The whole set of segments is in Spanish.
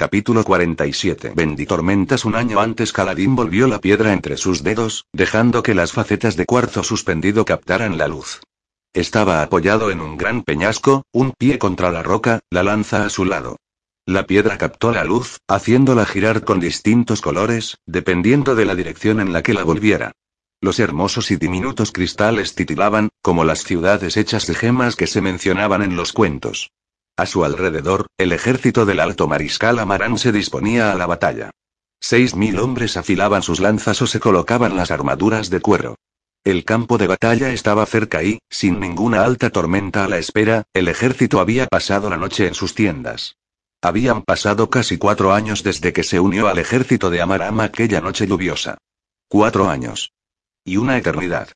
Capítulo 47 Benditormentas Un año antes Caladín volvió la piedra entre sus dedos, dejando que las facetas de cuarzo suspendido captaran la luz. Estaba apoyado en un gran peñasco, un pie contra la roca, la lanza a su lado. La piedra captó la luz, haciéndola girar con distintos colores, dependiendo de la dirección en la que la volviera. Los hermosos y diminutos cristales titilaban, como las ciudades hechas de gemas que se mencionaban en los cuentos. A su alrededor, el ejército del alto mariscal Amarán se disponía a la batalla. Seis mil hombres afilaban sus lanzas o se colocaban las armaduras de cuero. El campo de batalla estaba cerca y, sin ninguna alta tormenta a la espera, el ejército había pasado la noche en sus tiendas. Habían pasado casi cuatro años desde que se unió al ejército de Amarama aquella noche lluviosa. Cuatro años. Y una eternidad.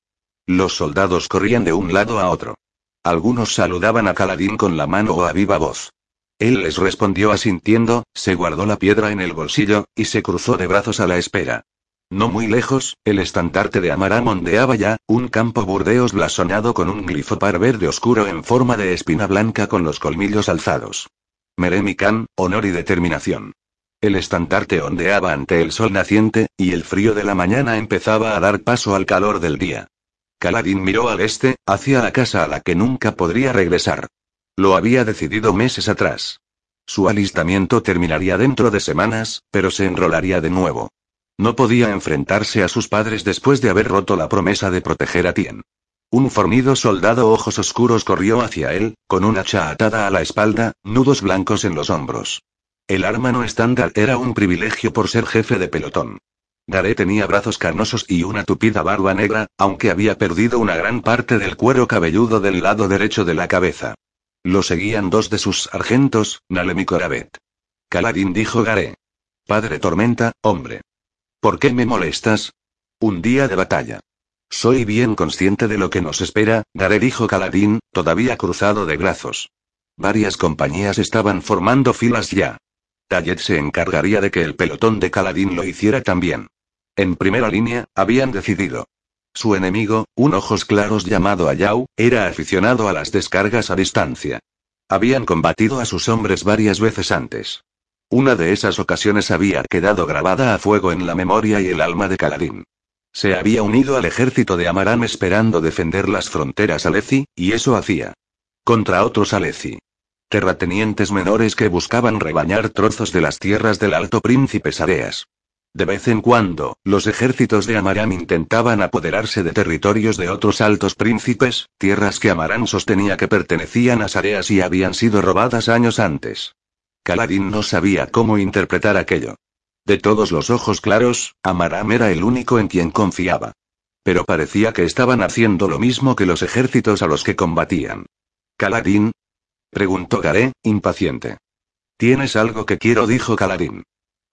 Los soldados corrían de un lado a otro. Algunos saludaban a Caladín con la mano o a viva voz. Él les respondió asintiendo, se guardó la piedra en el bolsillo, y se cruzó de brazos a la espera. No muy lejos, el estandarte de Amarán ondeaba ya, un campo burdeos blasonado con un glifopar verde oscuro en forma de espina blanca con los colmillos alzados. Meremican, honor y determinación. El estandarte ondeaba ante el sol naciente, y el frío de la mañana empezaba a dar paso al calor del día. Caladín miró al este, hacia la casa a la que nunca podría regresar. Lo había decidido meses atrás. Su alistamiento terminaría dentro de semanas, pero se enrolaría de nuevo. No podía enfrentarse a sus padres después de haber roto la promesa de proteger a Tien. Un fornido soldado ojos oscuros corrió hacia él, con una hacha atada a la espalda, nudos blancos en los hombros. El arma no estándar era un privilegio por ser jefe de pelotón. Garé tenía brazos carnosos y una tupida barba negra, aunque había perdido una gran parte del cuero cabelludo del lado derecho de la cabeza. Lo seguían dos de sus sargentos, Nalem y Corabet. Caladín dijo Garé. Padre Tormenta, hombre. ¿Por qué me molestas? Un día de batalla. Soy bien consciente de lo que nos espera, Garé dijo Caladín, todavía cruzado de brazos. Varias compañías estaban formando filas ya. Tallet se encargaría de que el pelotón de Caladín lo hiciera también. En primera línea, habían decidido. Su enemigo, un ojos claros llamado Ayau, era aficionado a las descargas a distancia. Habían combatido a sus hombres varias veces antes. Una de esas ocasiones había quedado grabada a fuego en la memoria y el alma de Caladín. Se había unido al ejército de Amaram esperando defender las fronteras Aleci, y eso hacía. Contra otros Aleci terratenientes menores que buscaban rebañar trozos de las tierras del Alto Príncipe Sareas. De vez en cuando, los ejércitos de Amaram intentaban apoderarse de territorios de otros altos príncipes, tierras que Amaram sostenía que pertenecían a Sareas y habían sido robadas años antes. Caladín no sabía cómo interpretar aquello. De todos los ojos claros, Amaram era el único en quien confiaba. Pero parecía que estaban haciendo lo mismo que los ejércitos a los que combatían. Caladín, Preguntó Garé, impaciente. ¿Tienes algo que quiero? dijo Caladín.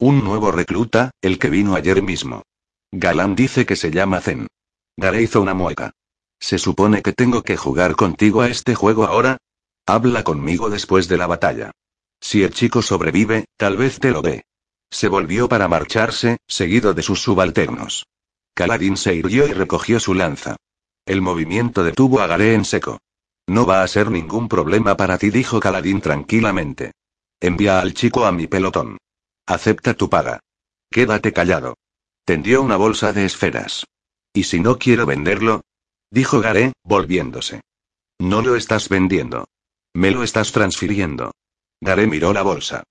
Un nuevo recluta, el que vino ayer mismo. Galán dice que se llama Zen. Garé hizo una mueca. ¿Se supone que tengo que jugar contigo a este juego ahora? Habla conmigo después de la batalla. Si el chico sobrevive, tal vez te lo dé. Se volvió para marcharse, seguido de sus subalternos. Caladín se irguió y recogió su lanza. El movimiento detuvo a Garé en seco. No va a ser ningún problema para ti, dijo Caladín tranquilamente. Envía al chico a mi pelotón. Acepta tu paga. Quédate callado. Tendió una bolsa de esferas. ¿Y si no quiero venderlo? Dijo Garé, volviéndose. No lo estás vendiendo. Me lo estás transfiriendo. Garé miró la bolsa.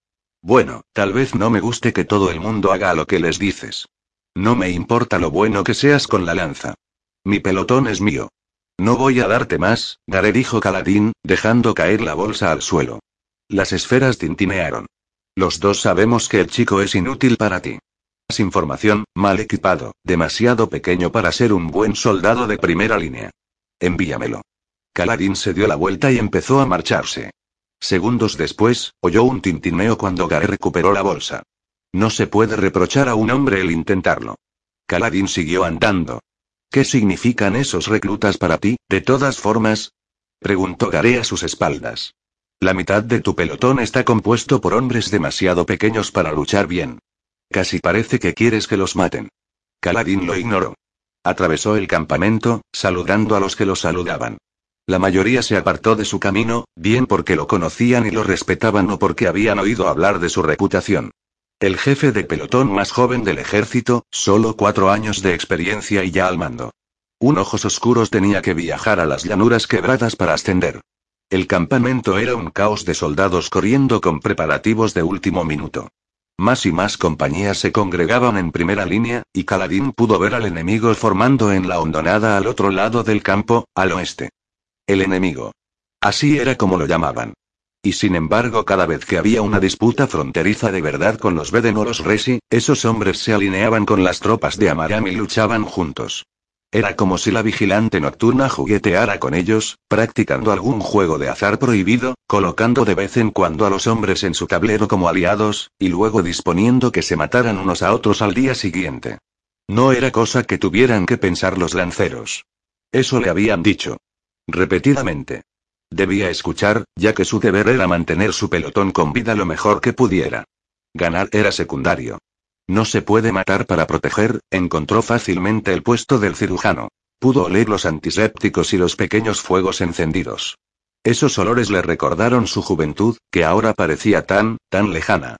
Bueno, tal vez no me guste que todo el mundo haga lo que les dices. No me importa lo bueno que seas con la lanza. Mi pelotón es mío. No voy a darte más, Garé dijo Caladín, dejando caer la bolsa al suelo. Las esferas tintinearon. Los dos sabemos que el chico es inútil para ti. Más información, mal equipado, demasiado pequeño para ser un buen soldado de primera línea. Envíamelo. Caladín se dio la vuelta y empezó a marcharse. Segundos después, oyó un tintineo cuando Garé recuperó la bolsa. No se puede reprochar a un hombre el intentarlo. Caladín siguió andando. ¿Qué significan esos reclutas para ti, de todas formas? Preguntó Garé a sus espaldas. La mitad de tu pelotón está compuesto por hombres demasiado pequeños para luchar bien. Casi parece que quieres que los maten. Caladín lo ignoró. Atravesó el campamento, saludando a los que lo saludaban. La mayoría se apartó de su camino, bien porque lo conocían y lo respetaban o porque habían oído hablar de su reputación. El jefe de pelotón más joven del ejército, solo cuatro años de experiencia y ya al mando. Un ojos oscuros tenía que viajar a las llanuras quebradas para ascender. El campamento era un caos de soldados corriendo con preparativos de último minuto. Más y más compañías se congregaban en primera línea, y Caladín pudo ver al enemigo formando en la hondonada al otro lado del campo, al oeste. El enemigo. Así era como lo llamaban. Y sin embargo, cada vez que había una disputa fronteriza de verdad con los Beden o Resi, esos hombres se alineaban con las tropas de Amaram y luchaban juntos. Era como si la vigilante nocturna jugueteara con ellos, practicando algún juego de azar prohibido, colocando de vez en cuando a los hombres en su tablero como aliados, y luego disponiendo que se mataran unos a otros al día siguiente. No era cosa que tuvieran que pensar los lanceros. Eso le habían dicho. Repetidamente. Debía escuchar, ya que su deber era mantener su pelotón con vida lo mejor que pudiera. Ganar era secundario. No se puede matar para proteger, encontró fácilmente el puesto del cirujano. Pudo oler los antisépticos y los pequeños fuegos encendidos. Esos olores le recordaron su juventud, que ahora parecía tan, tan lejana.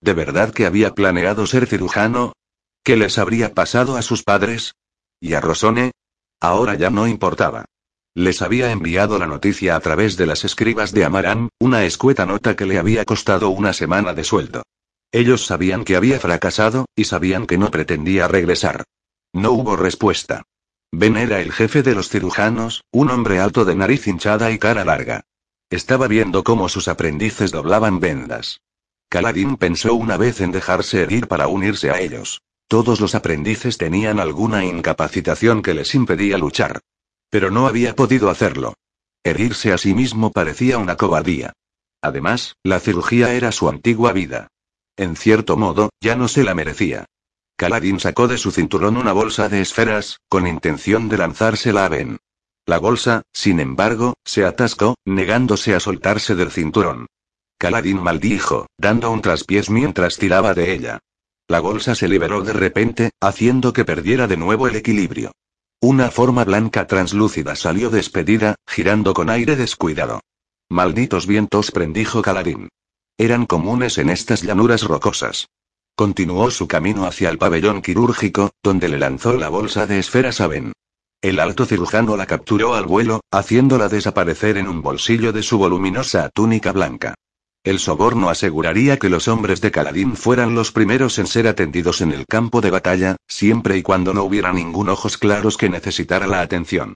¿De verdad que había planeado ser cirujano? ¿Qué les habría pasado a sus padres? ¿Y a Rosone? Ahora ya no importaba. Les había enviado la noticia a través de las escribas de Amarán, una escueta nota que le había costado una semana de sueldo. Ellos sabían que había fracasado, y sabían que no pretendía regresar. No hubo respuesta. Ben era el jefe de los cirujanos, un hombre alto de nariz hinchada y cara larga. Estaba viendo cómo sus aprendices doblaban vendas. Caladín pensó una vez en dejarse herir para unirse a ellos. Todos los aprendices tenían alguna incapacitación que les impedía luchar. Pero no había podido hacerlo. Herirse a sí mismo parecía una cobardía. Además, la cirugía era su antigua vida. En cierto modo, ya no se la merecía. Caladín sacó de su cinturón una bolsa de esferas, con intención de lanzársela a Ben. La bolsa, sin embargo, se atascó, negándose a soltarse del cinturón. Caladín maldijo, dando un traspiés mientras tiraba de ella. La bolsa se liberó de repente, haciendo que perdiera de nuevo el equilibrio. Una forma blanca translúcida salió despedida, girando con aire descuidado. Malditos vientos, prendijo Caladín. Eran comunes en estas llanuras rocosas. Continuó su camino hacia el pabellón quirúrgico, donde le lanzó la bolsa de esferas a Ben. El alto cirujano la capturó al vuelo, haciéndola desaparecer en un bolsillo de su voluminosa túnica blanca. El soborno aseguraría que los hombres de Caladín fueran los primeros en ser atendidos en el campo de batalla, siempre y cuando no hubiera ningún ojos claros que necesitara la atención.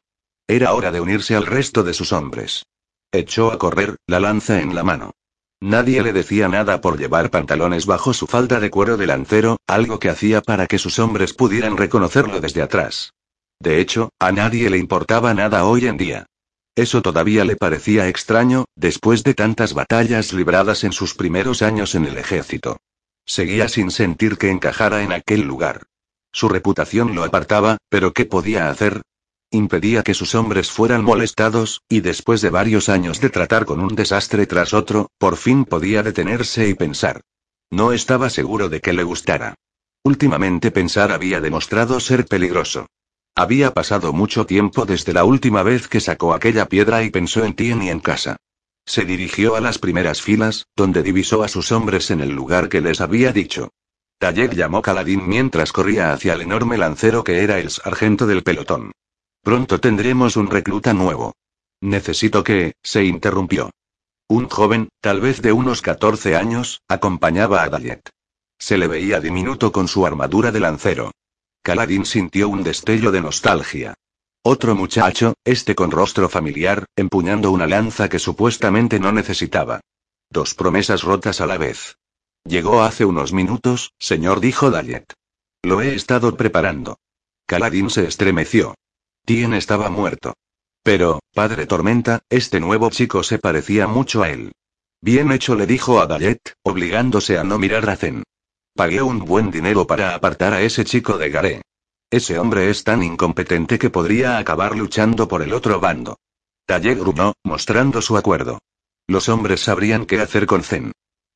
Era hora de unirse al resto de sus hombres. Echó a correr, la lanza en la mano. Nadie le decía nada por llevar pantalones bajo su falda de cuero de lancero, algo que hacía para que sus hombres pudieran reconocerlo desde atrás. De hecho, a nadie le importaba nada hoy en día. Eso todavía le parecía extraño, después de tantas batallas libradas en sus primeros años en el ejército. Seguía sin sentir que encajara en aquel lugar. Su reputación lo apartaba, pero ¿qué podía hacer? Impedía que sus hombres fueran molestados, y después de varios años de tratar con un desastre tras otro, por fin podía detenerse y pensar. No estaba seguro de que le gustara. Últimamente pensar había demostrado ser peligroso. Había pasado mucho tiempo desde la última vez que sacó aquella piedra y pensó en ti y en casa. Se dirigió a las primeras filas, donde divisó a sus hombres en el lugar que les había dicho. Tayek llamó Caladín mientras corría hacia el enorme lancero que era el sargento del pelotón. Pronto tendremos un recluta nuevo. Necesito que, se interrumpió. Un joven, tal vez de unos 14 años, acompañaba a Dayet. Se le veía diminuto con su armadura de lancero. Caladín sintió un destello de nostalgia. Otro muchacho, este con rostro familiar, empuñando una lanza que supuestamente no necesitaba. Dos promesas rotas a la vez. Llegó hace unos minutos, señor, dijo Dayet. Lo he estado preparando. Caladín se estremeció. Tien estaba muerto. Pero, padre Tormenta, este nuevo chico se parecía mucho a él. Bien hecho, le dijo a obligándose a no mirar a Zen. Pagué un buen dinero para apartar a ese chico de Garé. Ese hombre es tan incompetente que podría acabar luchando por el otro bando. Talle gruñó, mostrando su acuerdo. Los hombres sabrían qué hacer con Zen.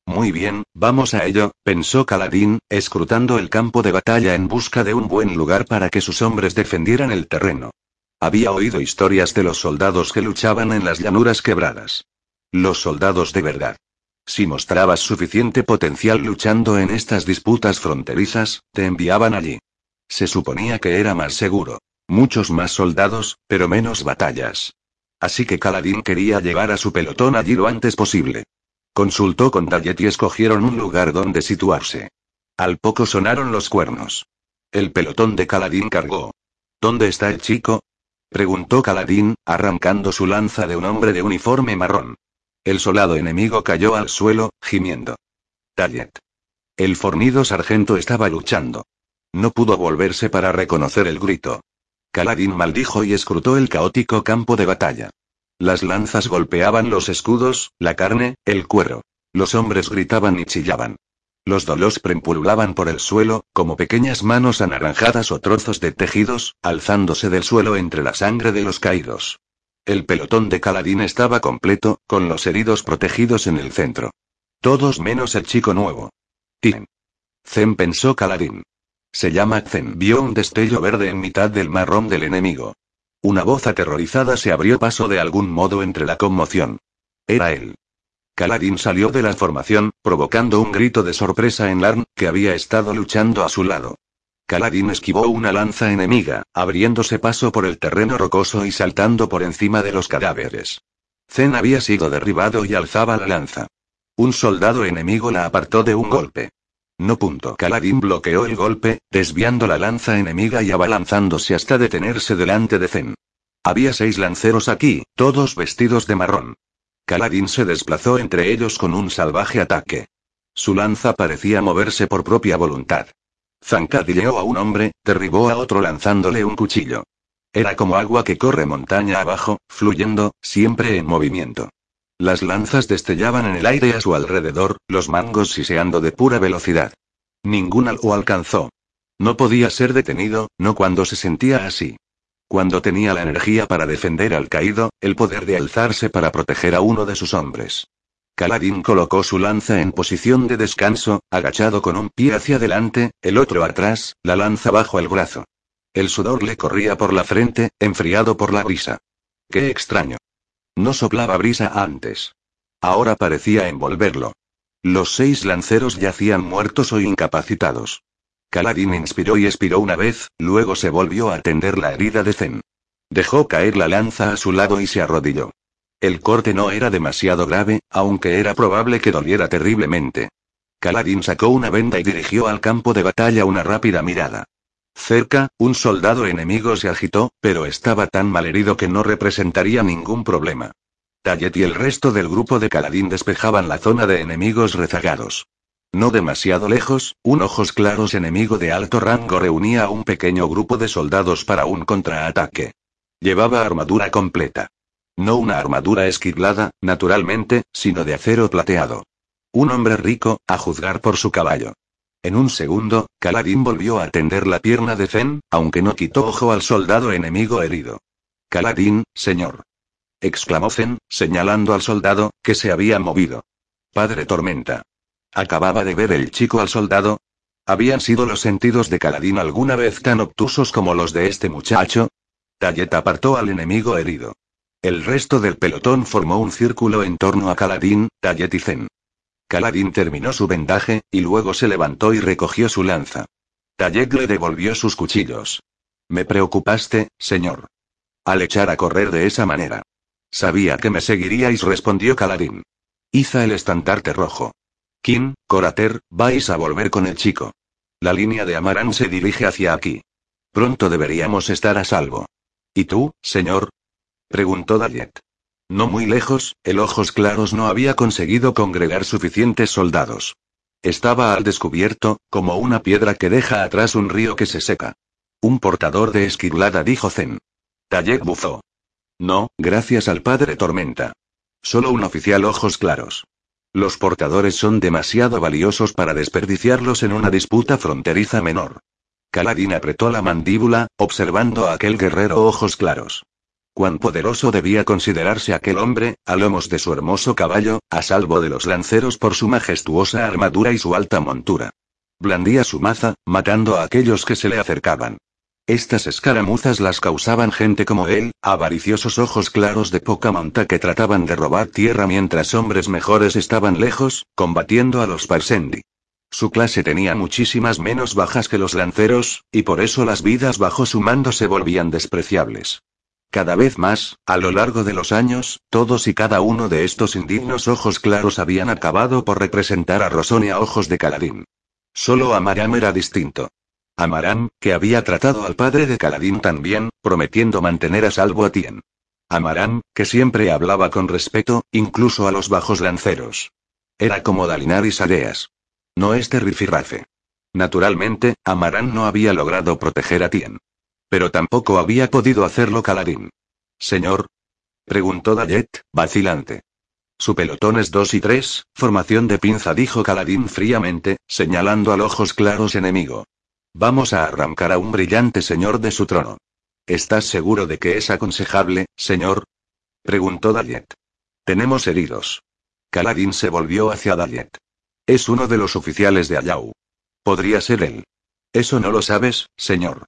Muy bien, vamos a ello, pensó Caladín, escrutando el campo de batalla en busca de un buen lugar para que sus hombres defendieran el terreno. Había oído historias de los soldados que luchaban en las llanuras quebradas. Los soldados de verdad. Si mostrabas suficiente potencial luchando en estas disputas fronterizas, te enviaban allí. Se suponía que era más seguro. Muchos más soldados, pero menos batallas. Así que Caladín quería llevar a su pelotón allí lo antes posible. Consultó con Tallet y escogieron un lugar donde situarse. Al poco sonaron los cuernos. El pelotón de Caladín cargó. ¿Dónde está el chico? Preguntó Caladín, arrancando su lanza de un hombre de uniforme marrón. El soldado enemigo cayó al suelo, gimiendo. Tallet. El fornido sargento estaba luchando. No pudo volverse para reconocer el grito. Caladín maldijo y escrutó el caótico campo de batalla. Las lanzas golpeaban los escudos, la carne, el cuero. Los hombres gritaban y chillaban. Los dolos prempululaban por el suelo, como pequeñas manos anaranjadas o trozos de tejidos, alzándose del suelo entre la sangre de los caídos. El pelotón de Caladín estaba completo, con los heridos protegidos en el centro. Todos menos el chico nuevo. Tien. Zen pensó Caladín. Se llama Zen. Vio un destello verde en mitad del marrón del enemigo. Una voz aterrorizada se abrió paso de algún modo entre la conmoción. Era él. Caladín salió de la formación, provocando un grito de sorpresa en Larn, que había estado luchando a su lado. Caladín esquivó una lanza enemiga, abriéndose paso por el terreno rocoso y saltando por encima de los cadáveres. Zen había sido derribado y alzaba la lanza. Un soldado enemigo la apartó de un golpe. No punto. Caladín bloqueó el golpe, desviando la lanza enemiga y abalanzándose hasta detenerse delante de Zen. Había seis lanceros aquí, todos vestidos de marrón. Caladín se desplazó entre ellos con un salvaje ataque. Su lanza parecía moverse por propia voluntad. Zancadilleó a un hombre, derribó a otro lanzándole un cuchillo. Era como agua que corre montaña abajo, fluyendo, siempre en movimiento. Las lanzas destellaban en el aire a su alrededor, los mangos siseando de pura velocidad. Ninguna lo alcanzó. No podía ser detenido, no cuando se sentía así. Cuando tenía la energía para defender al caído, el poder de alzarse para proteger a uno de sus hombres. Caladín colocó su lanza en posición de descanso, agachado con un pie hacia adelante, el otro atrás, la lanza bajo el brazo. El sudor le corría por la frente, enfriado por la brisa. Qué extraño. No soplaba brisa antes. Ahora parecía envolverlo. Los seis lanceros yacían muertos o incapacitados. Caladín inspiró y expiró una vez, luego se volvió a tender la herida de Zen. Dejó caer la lanza a su lado y se arrodilló. El corte no era demasiado grave, aunque era probable que doliera terriblemente. Caladín sacó una venda y dirigió al campo de batalla una rápida mirada. Cerca, un soldado enemigo se agitó, pero estaba tan malherido que no representaría ningún problema. Tallet y el resto del grupo de Caladín despejaban la zona de enemigos rezagados. No demasiado lejos, un ojos claros enemigo de alto rango reunía a un pequeño grupo de soldados para un contraataque. Llevaba armadura completa. No una armadura esquilada, naturalmente, sino de acero plateado. Un hombre rico, a juzgar por su caballo. En un segundo, Caladín volvió a tender la pierna de Zen, aunque no quitó ojo al soldado enemigo herido. Caladín, señor. exclamó Zen, señalando al soldado, que se había movido. Padre Tormenta. ¿Acababa de ver el chico al soldado? ¿Habían sido los sentidos de Caladín alguna vez tan obtusos como los de este muchacho? Tallet apartó al enemigo herido. El resto del pelotón formó un círculo en torno a Caladín, Tallet y Zen. Caladín terminó su vendaje, y luego se levantó y recogió su lanza. Tallet le devolvió sus cuchillos. Me preocupaste, señor. Al echar a correr de esa manera. Sabía que me seguiríais, respondió Caladín. Iza el estandarte rojo. Kim, Corater, vais a volver con el chico. La línea de Amarán se dirige hacia aquí. Pronto deberíamos estar a salvo. ¿Y tú, señor? preguntó Dayet. No muy lejos, el Ojos Claros no había conseguido congregar suficientes soldados. Estaba al descubierto, como una piedra que deja atrás un río que se seca. Un portador de esquilada dijo Zen. Tayek bufó. No, gracias al padre Tormenta. Solo un oficial Ojos Claros. Los portadores son demasiado valiosos para desperdiciarlos en una disputa fronteriza menor. Caladín apretó la mandíbula, observando a aquel guerrero ojos claros. Cuán poderoso debía considerarse aquel hombre, a lomos de su hermoso caballo, a salvo de los lanceros por su majestuosa armadura y su alta montura. Blandía su maza, matando a aquellos que se le acercaban. Estas escaramuzas las causaban gente como él, avariciosos ojos claros de poca monta que trataban de robar tierra mientras hombres mejores estaban lejos, combatiendo a los Parsendi. Su clase tenía muchísimas menos bajas que los lanceros, y por eso las vidas bajo su mando se volvían despreciables. Cada vez más, a lo largo de los años, todos y cada uno de estos indignos ojos claros habían acabado por representar a Rosonia ojos de Caladín. Solo Amaram era distinto. Amaram, que había tratado al padre de Caladín tan bien, prometiendo mantener a salvo a Tien. Amaram, que siempre hablaba con respeto, incluso a los bajos lanceros. Era como Dalinar y Sareas. No este rifirrafe. Naturalmente, Amarán no había logrado proteger a Tien. Pero tampoco había podido hacerlo Caladín. Señor. Preguntó Dayet, vacilante. Su pelotón es dos y tres, formación de pinza, dijo Caladín fríamente, señalando al ojos claros enemigo. Vamos a arrancar a un brillante señor de su trono. ¿Estás seguro de que es aconsejable, señor? Preguntó Dayet. Tenemos heridos. Caladín se volvió hacia Dayet. Es uno de los oficiales de Ayau. Podría ser él. Eso no lo sabes, señor.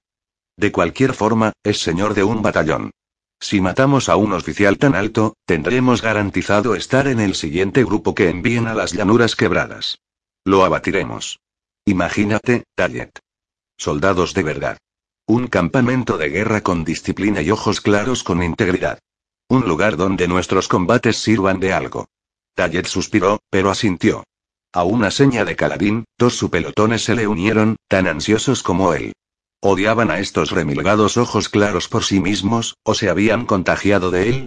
De cualquier forma, es señor de un batallón. Si matamos a un oficial tan alto, tendremos garantizado estar en el siguiente grupo que envíen a las llanuras quebradas. Lo abatiremos. Imagínate, Tallet. Soldados de verdad. Un campamento de guerra con disciplina y ojos claros con integridad. Un lugar donde nuestros combates sirvan de algo. Tallet suspiró, pero asintió. A una seña de Caladín, dos su pelotones se le unieron, tan ansiosos como él. Odiaban a estos remilgados ojos claros por sí mismos, o se habían contagiado de él.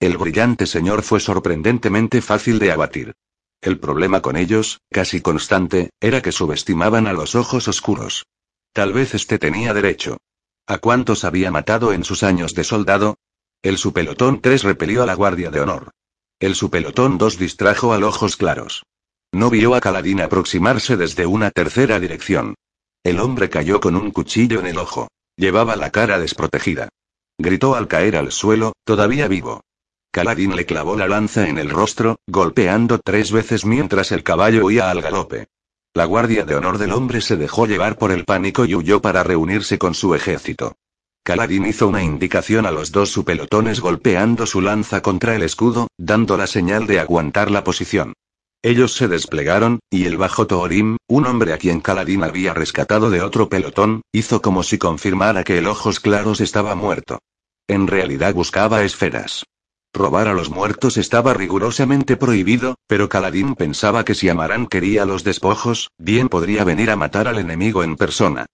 El brillante señor fue sorprendentemente fácil de abatir. El problema con ellos, casi constante, era que subestimaban a los ojos oscuros. Tal vez este tenía derecho. ¿A cuántos había matado en sus años de soldado? El supelotón 3 repelió a la Guardia de Honor. El supelotón 2 distrajo a ojos claros. No vio a Caladín aproximarse desde una tercera dirección. El hombre cayó con un cuchillo en el ojo. Llevaba la cara desprotegida. Gritó al caer al suelo, todavía vivo. Caladín le clavó la lanza en el rostro, golpeando tres veces mientras el caballo huía al galope. La guardia de honor del hombre se dejó llevar por el pánico y huyó para reunirse con su ejército. Caladín hizo una indicación a los dos pelotones golpeando su lanza contra el escudo, dando la señal de aguantar la posición. Ellos se desplegaron, y el bajo Torim, un hombre a quien Caladín había rescatado de otro pelotón, hizo como si confirmara que el ojos claros estaba muerto. En realidad buscaba esferas. Robar a los muertos estaba rigurosamente prohibido, pero Caladín pensaba que si Amarán quería los despojos, bien podría venir a matar al enemigo en persona.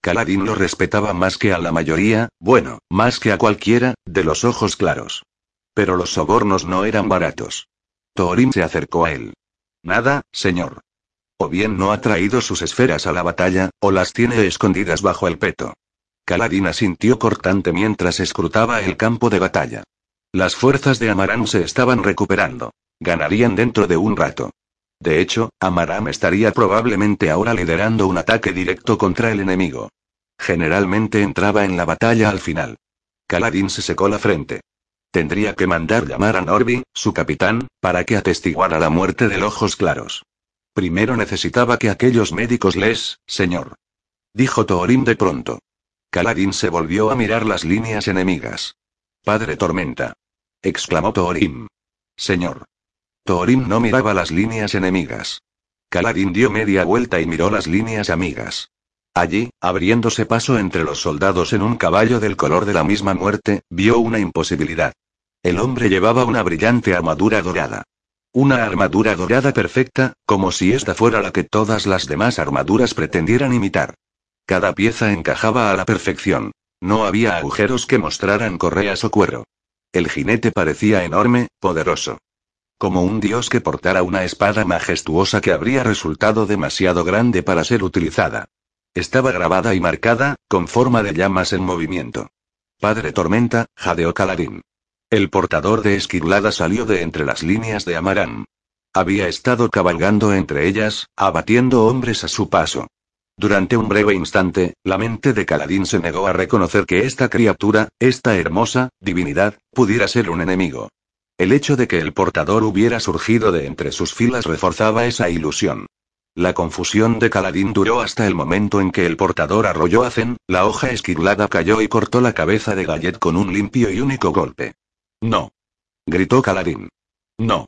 Caladín lo respetaba más que a la mayoría, bueno, más que a cualquiera, de los ojos claros. Pero los sobornos no eran baratos. Torim se acercó a él. Nada, señor. O bien no ha traído sus esferas a la batalla, o las tiene escondidas bajo el peto. Caladín asintió cortante mientras escrutaba el campo de batalla. Las fuerzas de Amaram se estaban recuperando. Ganarían dentro de un rato. De hecho, Amaram estaría probablemente ahora liderando un ataque directo contra el enemigo. Generalmente entraba en la batalla al final. Caladín se secó la frente. Tendría que mandar llamar a Norby, su capitán, para que atestiguara la muerte de ojos claros. Primero necesitaba que aquellos médicos les, señor. Dijo Thorin de pronto. Caladín se volvió a mirar las líneas enemigas. Padre Tormenta. Exclamó Thorin. Señor. Thorin no miraba las líneas enemigas. Caladín dio media vuelta y miró las líneas amigas. Allí, abriéndose paso entre los soldados en un caballo del color de la misma muerte, vio una imposibilidad. El hombre llevaba una brillante armadura dorada. Una armadura dorada perfecta, como si esta fuera la que todas las demás armaduras pretendieran imitar. Cada pieza encajaba a la perfección. No había agujeros que mostraran correas o cuero. El jinete parecía enorme, poderoso. Como un dios que portara una espada majestuosa que habría resultado demasiado grande para ser utilizada. Estaba grabada y marcada, con forma de llamas en movimiento. Padre Tormenta, jadeó Caladín. El portador de esquirlada salió de entre las líneas de Amarán. Había estado cabalgando entre ellas, abatiendo hombres a su paso. Durante un breve instante, la mente de Caladín se negó a reconocer que esta criatura, esta hermosa divinidad, pudiera ser un enemigo. El hecho de que el portador hubiera surgido de entre sus filas reforzaba esa ilusión. La confusión de Caladín duró hasta el momento en que el portador arrolló a Zen, la hoja esquilada cayó y cortó la cabeza de Gallet con un limpio y único golpe. No. Gritó Caladín. No.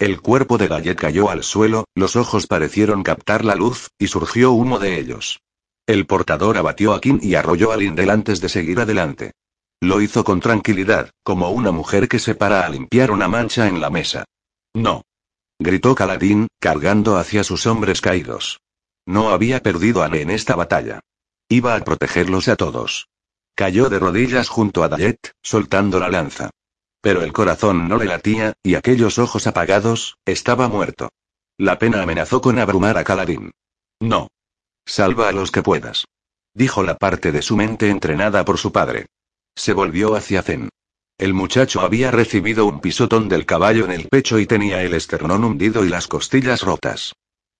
El cuerpo de Gallet cayó al suelo, los ojos parecieron captar la luz, y surgió humo de ellos. El portador abatió a Kim y arrolló a Lindel antes de seguir adelante. Lo hizo con tranquilidad, como una mujer que se para a limpiar una mancha en la mesa. No. Gritó Caladín, cargando hacia sus hombres caídos. No había perdido a Ne en esta batalla. Iba a protegerlos a todos. Cayó de rodillas junto a Dayet, soltando la lanza. Pero el corazón no le latía, y aquellos ojos apagados, estaba muerto. La pena amenazó con abrumar a Caladín. No. Salva a los que puedas. Dijo la parte de su mente entrenada por su padre. Se volvió hacia Zen. El muchacho había recibido un pisotón del caballo en el pecho y tenía el esternón hundido y las costillas rotas.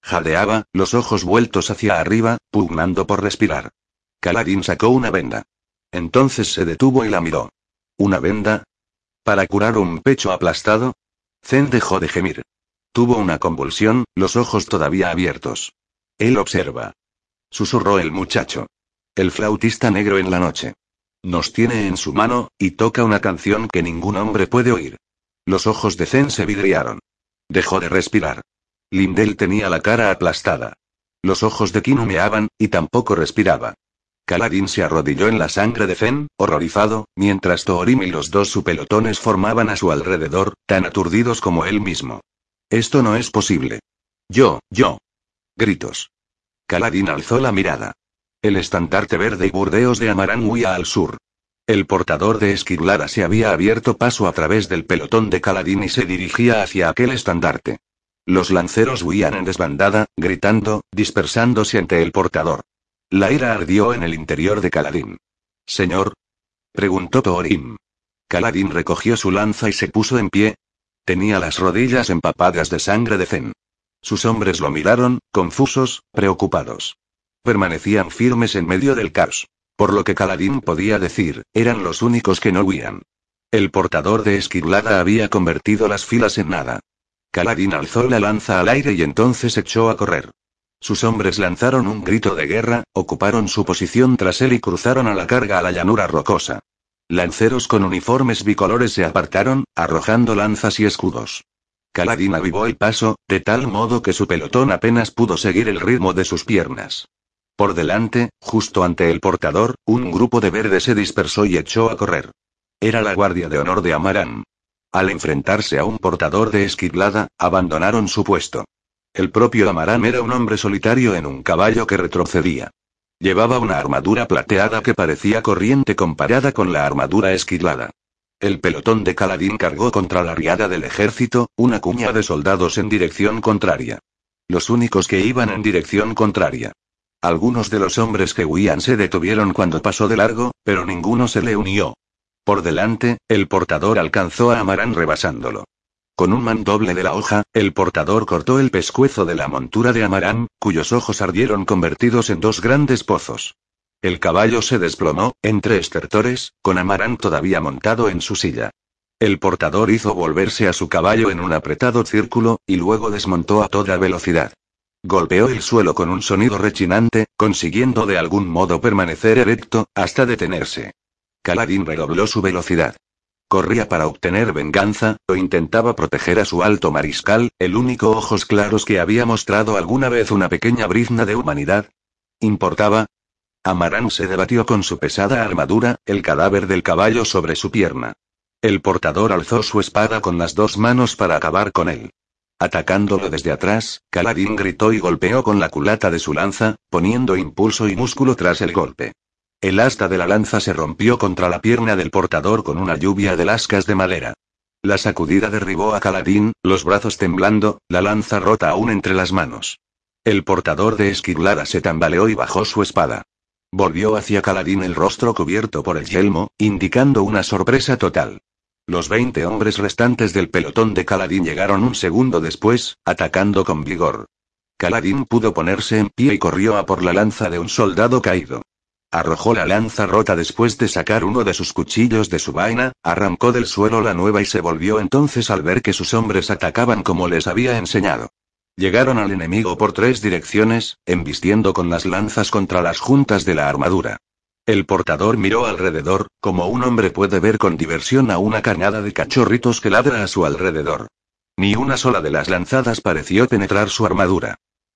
Jadeaba, los ojos vueltos hacia arriba, pugnando por respirar. Caladín sacó una venda. Entonces se detuvo y la miró. ¿Una venda? ¿Para curar un pecho aplastado? Zen dejó de gemir. Tuvo una convulsión, los ojos todavía abiertos. Él observa. Susurró el muchacho. El flautista negro en la noche. Nos tiene en su mano, y toca una canción que ningún hombre puede oír. Los ojos de Zen se vidriaron. Dejó de respirar. Lindel tenía la cara aplastada. Los ojos de Kim humeaban, y tampoco respiraba. Caladín se arrodilló en la sangre de Zen, horrorizado, mientras Thorim y los dos su pelotones formaban a su alrededor, tan aturdidos como él mismo. Esto no es posible. Yo, yo. Gritos. Caladín alzó la mirada. El estandarte verde y burdeos de Amarán huía al sur. El portador de Esquirlara se había abierto paso a través del pelotón de Caladín y se dirigía hacia aquel estandarte. Los lanceros huían en desbandada, gritando, dispersándose ante el portador. La ira ardió en el interior de Caladín. Señor. Preguntó Thorim. Caladín recogió su lanza y se puso en pie. Tenía las rodillas empapadas de sangre de Zen. Sus hombres lo miraron, confusos, preocupados. Permanecían firmes en medio del caos. Por lo que Caladín podía decir, eran los únicos que no huían. El portador de esquilada había convertido las filas en nada. Caladín alzó la lanza al aire y entonces echó a correr. Sus hombres lanzaron un grito de guerra, ocuparon su posición tras él y cruzaron a la carga a la llanura rocosa. Lanceros con uniformes bicolores se apartaron, arrojando lanzas y escudos. Caladín avivó el paso, de tal modo que su pelotón apenas pudo seguir el ritmo de sus piernas. Por delante, justo ante el portador, un grupo de verdes se dispersó y echó a correr. Era la guardia de honor de Amarán. Al enfrentarse a un portador de esquilada, abandonaron su puesto. El propio Amarán era un hombre solitario en un caballo que retrocedía. Llevaba una armadura plateada que parecía corriente comparada con la armadura esquilada. El pelotón de Caladín cargó contra la riada del ejército, una cuña de soldados en dirección contraria. Los únicos que iban en dirección contraria. Algunos de los hombres que huían se detuvieron cuando pasó de largo, pero ninguno se le unió. Por delante, el portador alcanzó a Amarán rebasándolo. Con un mandoble de la hoja, el portador cortó el pescuezo de la montura de Amarán, cuyos ojos ardieron convertidos en dos grandes pozos. El caballo se desplomó, entre estertores, con Amarán todavía montado en su silla. El portador hizo volverse a su caballo en un apretado círculo, y luego desmontó a toda velocidad. Golpeó el suelo con un sonido rechinante, consiguiendo de algún modo permanecer erecto, hasta detenerse. Caladín redobló su velocidad. Corría para obtener venganza, o intentaba proteger a su alto mariscal, el único ojos claros que había mostrado alguna vez una pequeña brizna de humanidad. ¿Importaba? Amarán se debatió con su pesada armadura, el cadáver del caballo sobre su pierna. El portador alzó su espada con las dos manos para acabar con él. Atacándolo desde atrás, Caladín gritó y golpeó con la culata de su lanza, poniendo impulso y músculo tras el golpe. El asta de la lanza se rompió contra la pierna del portador con una lluvia de lascas de madera. La sacudida derribó a Caladín, los brazos temblando, la lanza rota aún entre las manos. El portador de Esquiglara se tambaleó y bajó su espada. Volvió hacia Caladín el rostro cubierto por el yelmo, indicando una sorpresa total. Los 20 hombres restantes del pelotón de Caladín llegaron un segundo después, atacando con vigor. Caladín pudo ponerse en pie y corrió a por la lanza de un soldado caído. Arrojó la lanza rota después de sacar uno de sus cuchillos de su vaina, arrancó del suelo la nueva y se volvió entonces al ver que sus hombres atacaban como les había enseñado. Llegaron al enemigo por tres direcciones, embistiendo con las lanzas contra las juntas de la armadura. El portador miró alrededor, como un hombre puede ver con diversión a una cañada de cachorritos que ladra a su alrededor. Ni una sola de las lanzadas pareció penetrar su armadura.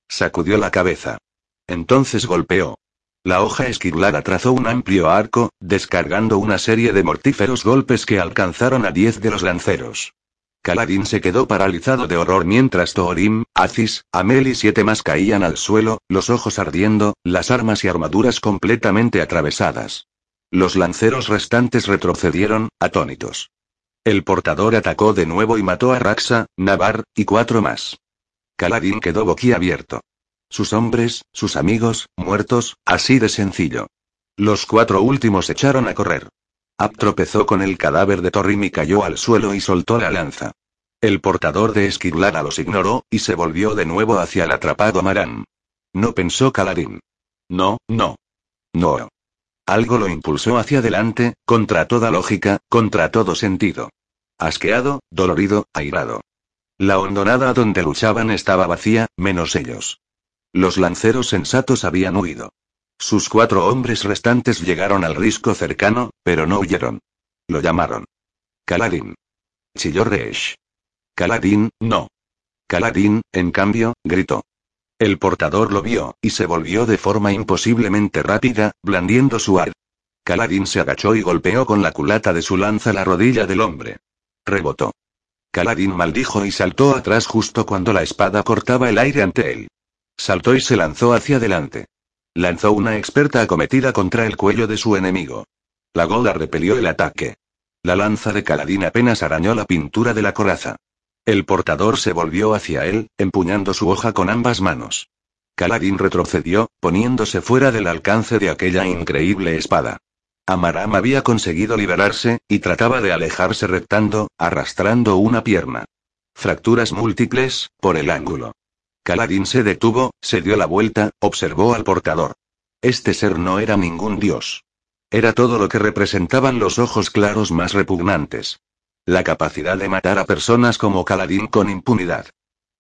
Sacudió la cabeza. Entonces golpeó. La hoja esquilada trazó un amplio arco, descargando una serie de mortíferos golpes que alcanzaron a diez de los lanceros. Caladín se quedó paralizado de horror mientras Thorim, Aziz, Amel y siete más caían al suelo, los ojos ardiendo, las armas y armaduras completamente atravesadas. Los lanceros restantes retrocedieron, atónitos. El portador atacó de nuevo y mató a Raxa, Navar, y cuatro más. Caladín quedó boquiabierto. Sus hombres, sus amigos, muertos, así de sencillo. Los cuatro últimos echaron a correr. Ab tropezó con el cadáver de Torrim y cayó al suelo y soltó la lanza. El portador de Esquirlara los ignoró, y se volvió de nuevo hacia el atrapado Amarán. No pensó Caladín. No, no. No. Algo lo impulsó hacia adelante, contra toda lógica, contra todo sentido. Asqueado, dolorido, airado. La hondonada donde luchaban estaba vacía, menos ellos. Los lanceros sensatos habían huido. Sus cuatro hombres restantes llegaron al risco cercano, pero no huyeron. Lo llamaron. Caladín. Chilló Resh. Caladín, no. Caladín, en cambio, gritó. El portador lo vio, y se volvió de forma imposiblemente rápida, blandiendo su ar. Caladín se agachó y golpeó con la culata de su lanza la rodilla del hombre. Rebotó. Caladín maldijo y saltó atrás justo cuando la espada cortaba el aire ante él. Saltó y se lanzó hacia adelante. Lanzó una experta acometida contra el cuello de su enemigo. La gola repelió el ataque. La lanza de Caladín apenas arañó la pintura de la coraza. El portador se volvió hacia él, empuñando su hoja con ambas manos. Caladín retrocedió, poniéndose fuera del alcance de aquella increíble espada. Amaram había conseguido liberarse, y trataba de alejarse reptando, arrastrando una pierna. Fracturas múltiples, por el ángulo. Caladín se detuvo, se dio la vuelta, observó al portador. Este ser no era ningún dios. Era todo lo que representaban los ojos claros más repugnantes. La capacidad de matar a personas como Caladín con impunidad.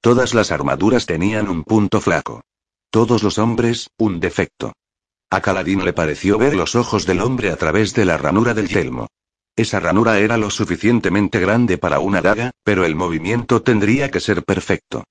Todas las armaduras tenían un punto flaco. Todos los hombres, un defecto. A Caladín le pareció ver los ojos del hombre a través de la ranura del yelmo. Esa ranura era lo suficientemente grande para una daga, pero el movimiento tendría que ser perfecto.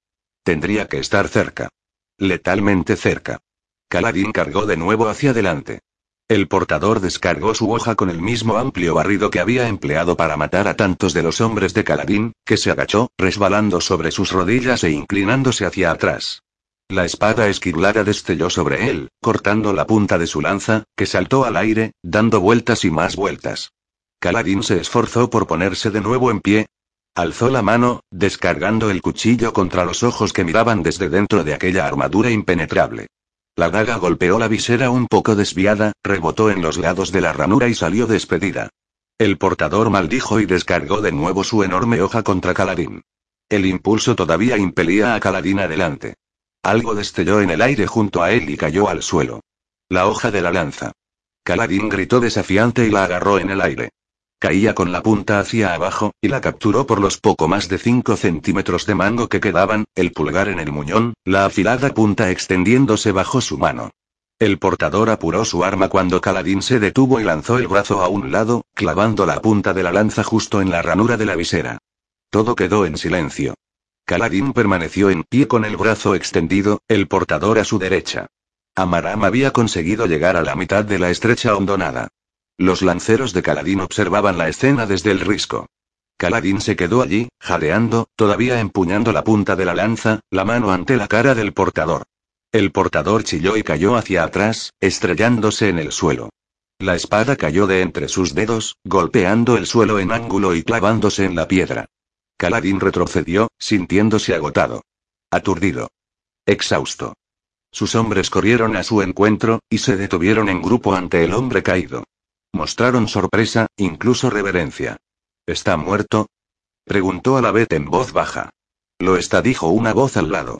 Tendría que estar cerca. Letalmente cerca. Caladín cargó de nuevo hacia adelante. El portador descargó su hoja con el mismo amplio barrido que había empleado para matar a tantos de los hombres de Caladín, que se agachó, resbalando sobre sus rodillas e inclinándose hacia atrás. La espada esquilada destelló sobre él, cortando la punta de su lanza, que saltó al aire, dando vueltas y más vueltas. Caladín se esforzó por ponerse de nuevo en pie, Alzó la mano, descargando el cuchillo contra los ojos que miraban desde dentro de aquella armadura impenetrable. La daga golpeó la visera un poco desviada, rebotó en los lados de la ranura y salió despedida. El portador maldijo y descargó de nuevo su enorme hoja contra Caladín. El impulso todavía impelía a Caladín adelante. Algo destelló en el aire junto a él y cayó al suelo. La hoja de la lanza. Caladín gritó desafiante y la agarró en el aire. Caía con la punta hacia abajo, y la capturó por los poco más de 5 centímetros de mango que quedaban, el pulgar en el muñón, la afilada punta extendiéndose bajo su mano. El portador apuró su arma cuando Caladín se detuvo y lanzó el brazo a un lado, clavando la punta de la lanza justo en la ranura de la visera. Todo quedó en silencio. Caladín permaneció en pie con el brazo extendido, el portador a su derecha. Amaram había conseguido llegar a la mitad de la estrecha hondonada. Los lanceros de Caladín observaban la escena desde el risco. Caladín se quedó allí, jadeando, todavía empuñando la punta de la lanza, la mano ante la cara del portador. El portador chilló y cayó hacia atrás, estrellándose en el suelo. La espada cayó de entre sus dedos, golpeando el suelo en ángulo y clavándose en la piedra. Caladín retrocedió, sintiéndose agotado. Aturdido. Exhausto. Sus hombres corrieron a su encuentro, y se detuvieron en grupo ante el hombre caído. Mostraron sorpresa, incluso reverencia. ¿Está muerto? Preguntó a la vez en voz baja. Lo está, dijo una voz al lado.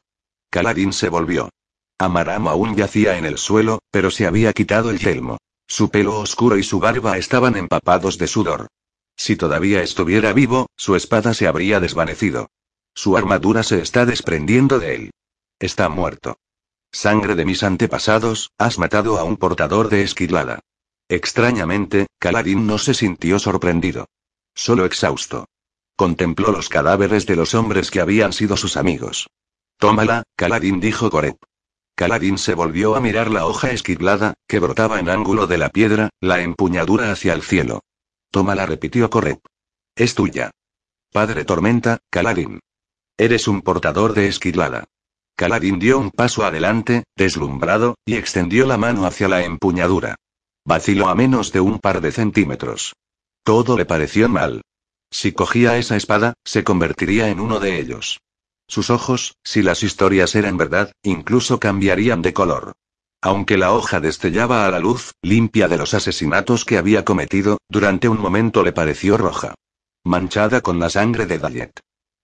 Caladín se volvió. Amaram aún yacía en el suelo, pero se había quitado el yelmo. Su pelo oscuro y su barba estaban empapados de sudor. Si todavía estuviera vivo, su espada se habría desvanecido. Su armadura se está desprendiendo de él. Está muerto. Sangre de mis antepasados, has matado a un portador de esquilada. Extrañamente, Caladín no se sintió sorprendido. Solo exhausto. Contempló los cadáveres de los hombres que habían sido sus amigos. Tómala, Caladín dijo Corep. Caladín se volvió a mirar la hoja esquilada, que brotaba en ángulo de la piedra, la empuñadura hacia el cielo. Tómala, repitió Corep. Es tuya. Padre Tormenta, Caladín. Eres un portador de esquilada. Caladín dio un paso adelante, deslumbrado, y extendió la mano hacia la empuñadura. Vaciló a menos de un par de centímetros. Todo le pareció mal. Si cogía esa espada, se convertiría en uno de ellos. Sus ojos, si las historias eran verdad, incluso cambiarían de color. Aunque la hoja destellaba a la luz, limpia de los asesinatos que había cometido, durante un momento le pareció roja. Manchada con la sangre de Dayet.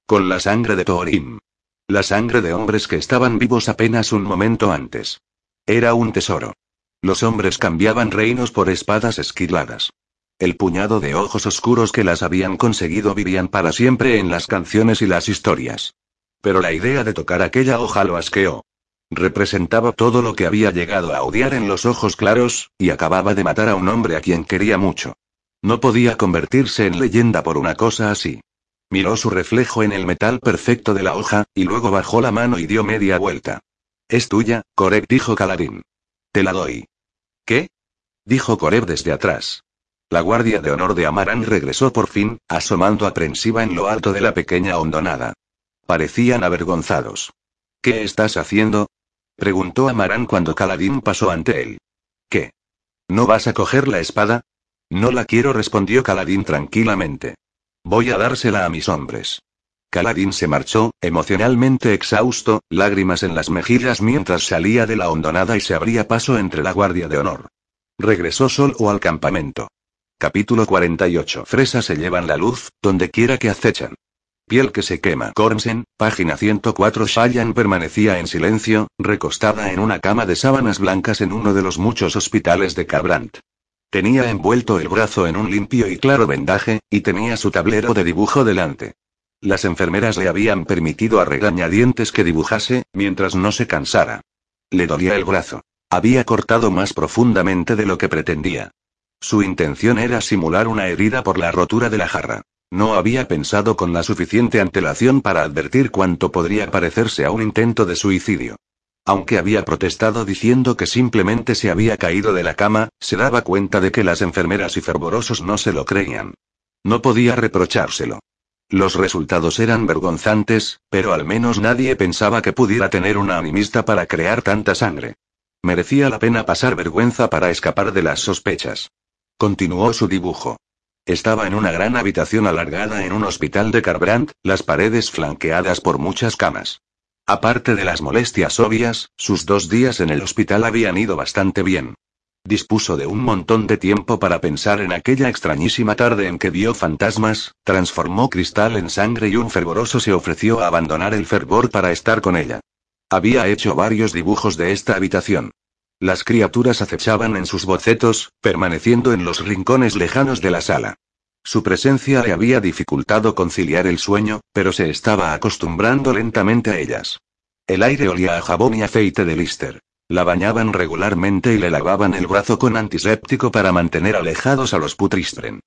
Con la sangre de Thorim. La sangre de hombres que estaban vivos apenas un momento antes. Era un tesoro. Los hombres cambiaban reinos por espadas esquiladas. El puñado de ojos oscuros que las habían conseguido vivían para siempre en las canciones y las historias. Pero la idea de tocar aquella hoja lo asqueó. Representaba todo lo que había llegado a odiar en los ojos claros, y acababa de matar a un hombre a quien quería mucho. No podía convertirse en leyenda por una cosa así. Miró su reflejo en el metal perfecto de la hoja, y luego bajó la mano y dio media vuelta. Es tuya, Coreb, dijo Caladín. Te la doy. ¿Qué? dijo Coreb desde atrás. La guardia de honor de Amarán regresó por fin, asomando aprensiva en lo alto de la pequeña hondonada. Parecían avergonzados. ¿Qué estás haciendo? preguntó Amarán cuando Caladín pasó ante él. ¿Qué? ¿No vas a coger la espada? No la quiero, respondió Caladín tranquilamente. Voy a dársela a mis hombres. Caladín se marchó, emocionalmente exhausto, lágrimas en las mejillas mientras salía de la hondonada y se abría paso entre la guardia de honor. Regresó solo al campamento. Capítulo 48. Fresas se llevan la luz, donde quiera que acechan. Piel que se quema. Cornsen, página 104. Shayan permanecía en silencio, recostada en una cama de sábanas blancas en uno de los muchos hospitales de Cabrant. Tenía envuelto el brazo en un limpio y claro vendaje, y tenía su tablero de dibujo delante. Las enfermeras le habían permitido a regañadientes que dibujase, mientras no se cansara. Le dolía el brazo. Había cortado más profundamente de lo que pretendía. Su intención era simular una herida por la rotura de la jarra. No había pensado con la suficiente antelación para advertir cuánto podría parecerse a un intento de suicidio. Aunque había protestado diciendo que simplemente se había caído de la cama, se daba cuenta de que las enfermeras y fervorosos no se lo creían. No podía reprochárselo. Los resultados eran vergonzantes, pero al menos nadie pensaba que pudiera tener una animista para crear tanta sangre. Merecía la pena pasar vergüenza para escapar de las sospechas. Continuó su dibujo. Estaba en una gran habitación alargada en un hospital de Carbrand, las paredes flanqueadas por muchas camas. Aparte de las molestias obvias, sus dos días en el hospital habían ido bastante bien. Dispuso de un montón de tiempo para pensar en aquella extrañísima tarde en que vio fantasmas, transformó cristal en sangre y un fervoroso se ofreció a abandonar el fervor para estar con ella. Había hecho varios dibujos de esta habitación. Las criaturas acechaban en sus bocetos, permaneciendo en los rincones lejanos de la sala. Su presencia le había dificultado conciliar el sueño, pero se estaba acostumbrando lentamente a ellas. El aire olía a jabón y aceite de Lister. La bañaban regularmente y le lavaban el brazo con antiséptico para mantener alejados a los putristren.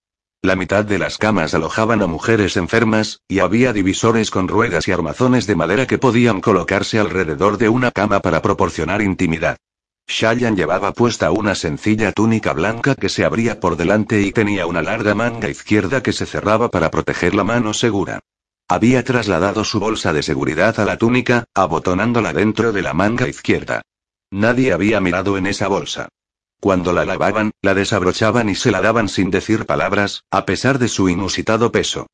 La mitad de las camas alojaban a mujeres enfermas, y había divisores con ruedas y armazones de madera que podían colocarse alrededor de una cama para proporcionar intimidad. Shayan llevaba puesta una sencilla túnica blanca que se abría por delante y tenía una larga manga izquierda que se cerraba para proteger la mano segura. Había trasladado su bolsa de seguridad a la túnica, abotonándola dentro de la manga izquierda. Nadie había mirado en esa bolsa. Cuando la lavaban, la desabrochaban y se la daban sin decir palabras, a pesar de su inusitado peso.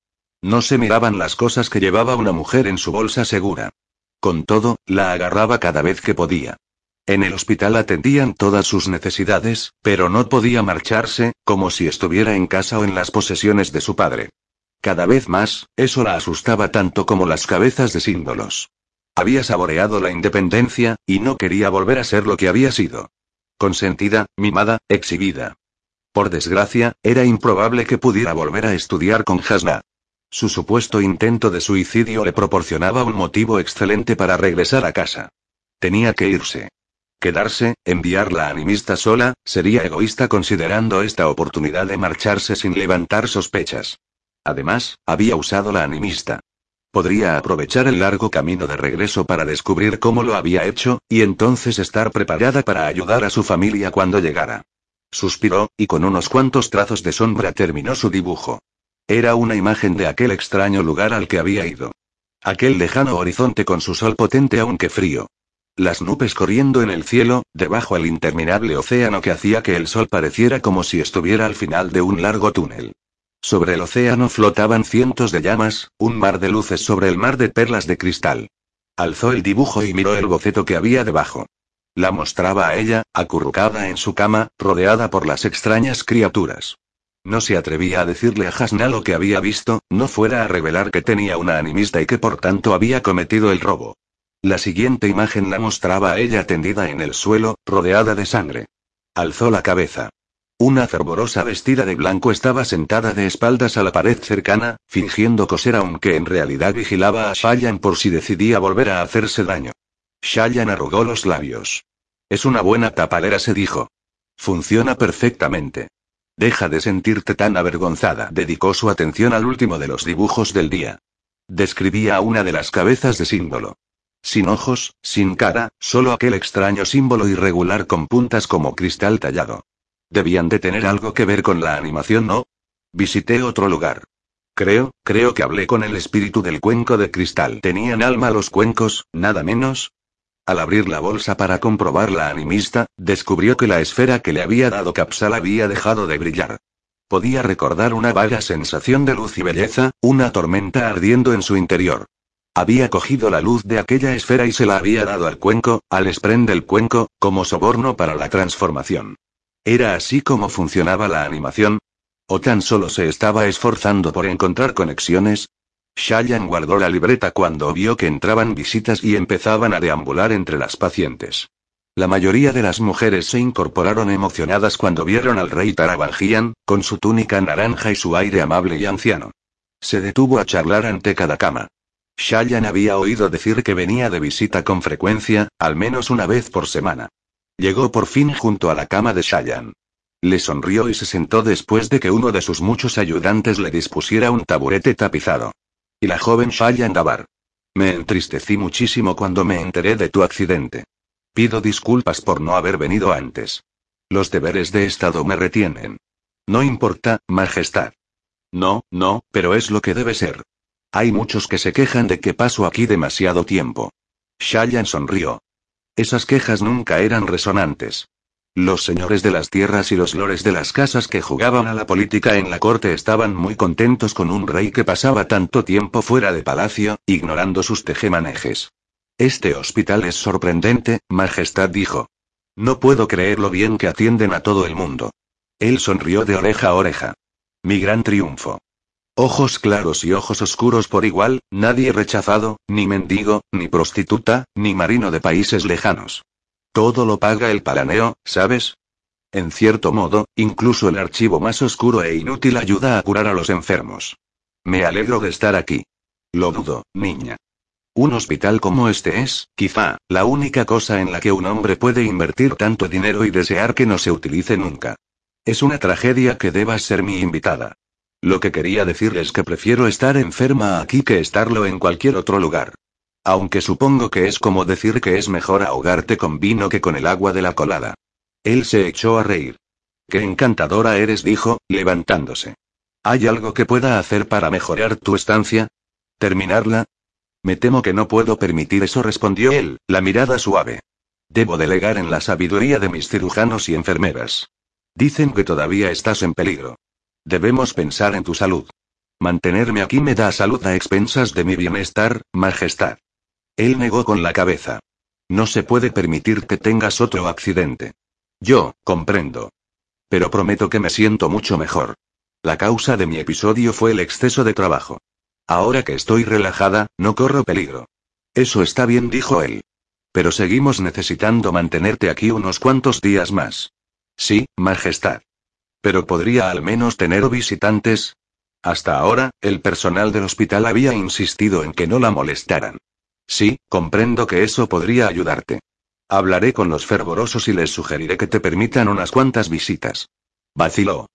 No se miraban las cosas que llevaba una mujer en su bolsa segura. Con todo, la agarraba cada vez que podía. En el hospital atendían todas sus necesidades, pero no podía marcharse, como si estuviera en casa o en las posesiones de su padre. Cada vez más, eso la asustaba tanto como las cabezas de símbolos. Había saboreado la independencia, y no quería volver a ser lo que había sido. Consentida, mimada, exhibida. Por desgracia, era improbable que pudiera volver a estudiar con Hasna. Su supuesto intento de suicidio le proporcionaba un motivo excelente para regresar a casa. Tenía que irse. Quedarse, enviarla a animista sola, sería egoísta considerando esta oportunidad de marcharse sin levantar sospechas. Además, había usado la animista. Podría aprovechar el largo camino de regreso para descubrir cómo lo había hecho, y entonces estar preparada para ayudar a su familia cuando llegara. Suspiró, y con unos cuantos trazos de sombra terminó su dibujo. Era una imagen de aquel extraño lugar al que había ido. Aquel lejano horizonte con su sol potente aunque frío. Las nubes corriendo en el cielo, debajo el interminable océano que hacía que el sol pareciera como si estuviera al final de un largo túnel. Sobre el océano flotaban cientos de llamas, un mar de luces sobre el mar de perlas de cristal. Alzó el dibujo y miró el boceto que había debajo. La mostraba a ella, acurrucada en su cama, rodeada por las extrañas criaturas. No se atrevía a decirle a Hasna lo que había visto, no fuera a revelar que tenía una animista y que por tanto había cometido el robo. La siguiente imagen la mostraba a ella tendida en el suelo, rodeada de sangre. Alzó la cabeza. Una fervorosa vestida de blanco estaba sentada de espaldas a la pared cercana, fingiendo coser aunque en realidad vigilaba a Shayan por si decidía volver a hacerse daño. Shayan arrugó los labios. Es una buena tapalera, se dijo. Funciona perfectamente. Deja de sentirte tan avergonzada. Dedicó su atención al último de los dibujos del día. Describía a una de las cabezas de símbolo. Sin ojos, sin cara, solo aquel extraño símbolo irregular con puntas como cristal tallado. Debían de tener algo que ver con la animación, ¿no? Visité otro lugar. Creo, creo que hablé con el espíritu del cuenco de cristal. ¿Tenían alma los cuencos, nada menos? Al abrir la bolsa para comprobar la animista, descubrió que la esfera que le había dado Capsal había dejado de brillar. Podía recordar una vaga sensación de luz y belleza, una tormenta ardiendo en su interior. Había cogido la luz de aquella esfera y se la había dado al cuenco, al espren del cuenco, como soborno para la transformación. ¿Era así como funcionaba la animación? ¿O tan solo se estaba esforzando por encontrar conexiones? Shayan guardó la libreta cuando vio que entraban visitas y empezaban a deambular entre las pacientes. La mayoría de las mujeres se incorporaron emocionadas cuando vieron al rey Tarabangian, con su túnica naranja y su aire amable y anciano. Se detuvo a charlar ante cada cama. Shayan había oído decir que venía de visita con frecuencia, al menos una vez por semana. Llegó por fin junto a la cama de Shayan. Le sonrió y se sentó después de que uno de sus muchos ayudantes le dispusiera un taburete tapizado. Y la joven Shayan Dabar. Me entristecí muchísimo cuando me enteré de tu accidente. Pido disculpas por no haber venido antes. Los deberes de Estado me retienen. No importa, Majestad. No, no, pero es lo que debe ser. Hay muchos que se quejan de que paso aquí demasiado tiempo. Shayan sonrió. Esas quejas nunca eran resonantes. Los señores de las tierras y los lores de las casas que jugaban a la política en la corte estaban muy contentos con un rey que pasaba tanto tiempo fuera de palacio, ignorando sus tejemanejes. Este hospital es sorprendente, Majestad dijo. No puedo creer lo bien que atienden a todo el mundo. Él sonrió de oreja a oreja. Mi gran triunfo. Ojos claros y ojos oscuros por igual, nadie rechazado, ni mendigo, ni prostituta, ni marino de países lejanos. Todo lo paga el palaneo, ¿sabes? En cierto modo, incluso el archivo más oscuro e inútil ayuda a curar a los enfermos. Me alegro de estar aquí. Lo dudo, niña. Un hospital como este es, quizá, la única cosa en la que un hombre puede invertir tanto dinero y desear que no se utilice nunca. Es una tragedia que debas ser mi invitada. Lo que quería decir es que prefiero estar enferma aquí que estarlo en cualquier otro lugar. Aunque supongo que es como decir que es mejor ahogarte con vino que con el agua de la colada. Él se echó a reír. Qué encantadora eres, dijo, levantándose. ¿Hay algo que pueda hacer para mejorar tu estancia? ¿Terminarla? Me temo que no puedo permitir eso, respondió él, la mirada suave. Debo delegar en la sabiduría de mis cirujanos y enfermeras. Dicen que todavía estás en peligro. Debemos pensar en tu salud. Mantenerme aquí me da salud a expensas de mi bienestar, Majestad. Él negó con la cabeza. No se puede permitir que tengas otro accidente. Yo, comprendo. Pero prometo que me siento mucho mejor. La causa de mi episodio fue el exceso de trabajo. Ahora que estoy relajada, no corro peligro. Eso está bien, dijo él. Pero seguimos necesitando mantenerte aquí unos cuantos días más. Sí, Majestad. Pero podría al menos tener visitantes. Hasta ahora, el personal del hospital había insistido en que no la molestaran. Sí, comprendo que eso podría ayudarte. Hablaré con los fervorosos y les sugeriré que te permitan unas cuantas visitas. Vaciló.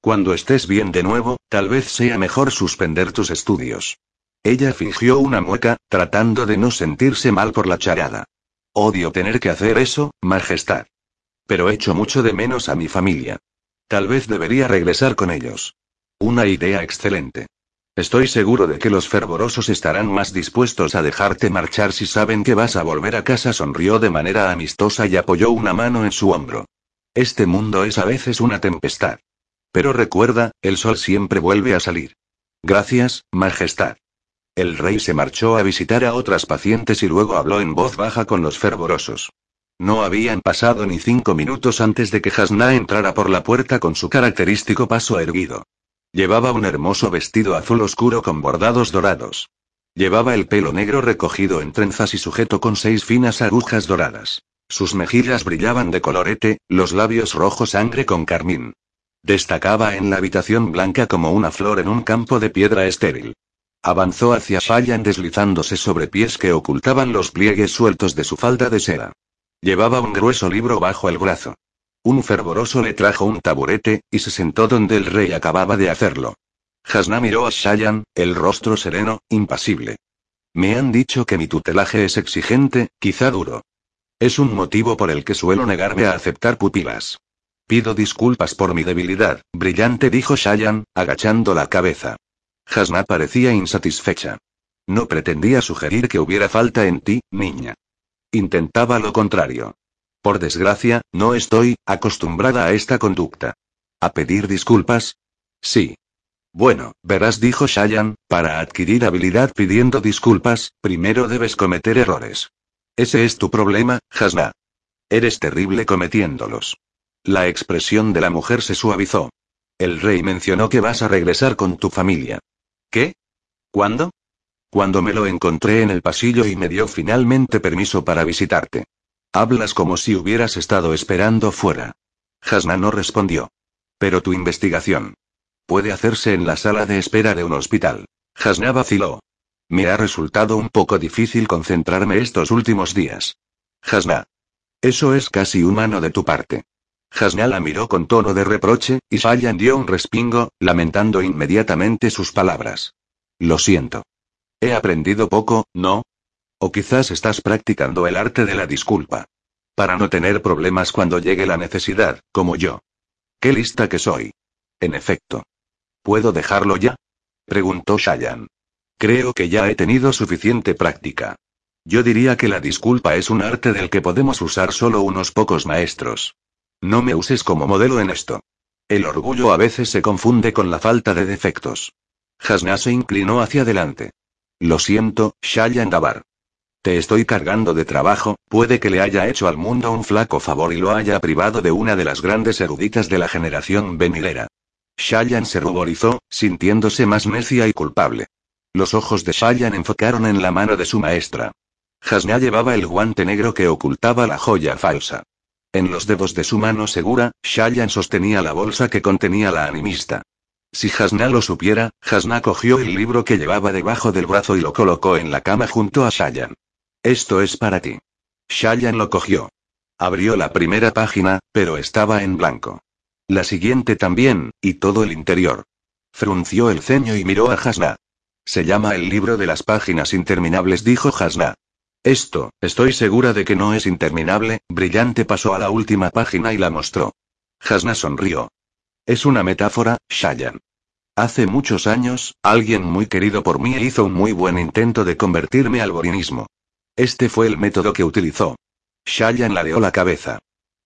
Cuando estés bien de nuevo, tal vez sea mejor suspender tus estudios. Ella fingió una mueca, tratando de no sentirse mal por la charada. Odio tener que hacer eso, Majestad. Pero echo mucho de menos a mi familia. Tal vez debería regresar con ellos. Una idea excelente. Estoy seguro de que los fervorosos estarán más dispuestos a dejarte marchar si saben que vas a volver a casa. Sonrió de manera amistosa y apoyó una mano en su hombro. Este mundo es a veces una tempestad. Pero recuerda, el sol siempre vuelve a salir. Gracias, Majestad. El rey se marchó a visitar a otras pacientes y luego habló en voz baja con los fervorosos. No habían pasado ni cinco minutos antes de que Hasna entrara por la puerta con su característico paso erguido. Llevaba un hermoso vestido azul oscuro con bordados dorados. Llevaba el pelo negro recogido en trenzas y sujeto con seis finas agujas doradas. Sus mejillas brillaban de colorete, los labios rojos sangre con carmín. Destacaba en la habitación blanca como una flor en un campo de piedra estéril. Avanzó hacia Shayan deslizándose sobre pies que ocultaban los pliegues sueltos de su falda de seda. Llevaba un grueso libro bajo el brazo. Un fervoroso le trajo un taburete, y se sentó donde el rey acababa de hacerlo. Hasna miró a Shayan, el rostro sereno, impasible. Me han dicho que mi tutelaje es exigente, quizá duro. Es un motivo por el que suelo negarme a aceptar pupilas. Pido disculpas por mi debilidad, brillante dijo Shayan, agachando la cabeza. Hasna parecía insatisfecha. No pretendía sugerir que hubiera falta en ti, niña. Intentaba lo contrario. Por desgracia, no estoy acostumbrada a esta conducta. ¿A pedir disculpas? Sí. Bueno, verás, dijo Shayan, para adquirir habilidad pidiendo disculpas, primero debes cometer errores. Ese es tu problema, Hasna. Eres terrible cometiéndolos. La expresión de la mujer se suavizó. El rey mencionó que vas a regresar con tu familia. ¿Qué? ¿Cuándo? Cuando me lo encontré en el pasillo y me dio finalmente permiso para visitarte. Hablas como si hubieras estado esperando fuera. Hasna no respondió. Pero tu investigación. Puede hacerse en la sala de espera de un hospital. Hasna vaciló. Me ha resultado un poco difícil concentrarme estos últimos días. Hasna. Eso es casi humano de tu parte. Hasna la miró con tono de reproche, y Shayan dio un respingo, lamentando inmediatamente sus palabras. Lo siento. He aprendido poco, ¿no? O quizás estás practicando el arte de la disculpa. Para no tener problemas cuando llegue la necesidad, como yo. Qué lista que soy. En efecto. ¿Puedo dejarlo ya? preguntó Shayan. Creo que ya he tenido suficiente práctica. Yo diría que la disculpa es un arte del que podemos usar solo unos pocos maestros. No me uses como modelo en esto. El orgullo a veces se confunde con la falta de defectos. Hasna se inclinó hacia adelante. Lo siento, Shayan Dabar. Te estoy cargando de trabajo, puede que le haya hecho al mundo un flaco favor y lo haya privado de una de las grandes eruditas de la generación venilera. Shayan se ruborizó, sintiéndose más necia y culpable. Los ojos de Shayan enfocaron en la mano de su maestra. Hasna llevaba el guante negro que ocultaba la joya falsa. En los dedos de su mano segura, Shayan sostenía la bolsa que contenía la animista. Si Hasna lo supiera, Hasna cogió el libro que llevaba debajo del brazo y lo colocó en la cama junto a Shayan. Esto es para ti. Shayan lo cogió. Abrió la primera página, pero estaba en blanco. La siguiente también, y todo el interior. Frunció el ceño y miró a Hasna. Se llama el libro de las páginas interminables, dijo Hasna. Esto, estoy segura de que no es interminable, brillante pasó a la última página y la mostró. Hasna sonrió. Es una metáfora, Shayan. Hace muchos años, alguien muy querido por mí hizo un muy buen intento de convertirme al borinismo. Este fue el método que utilizó. Shayan ladeó la cabeza.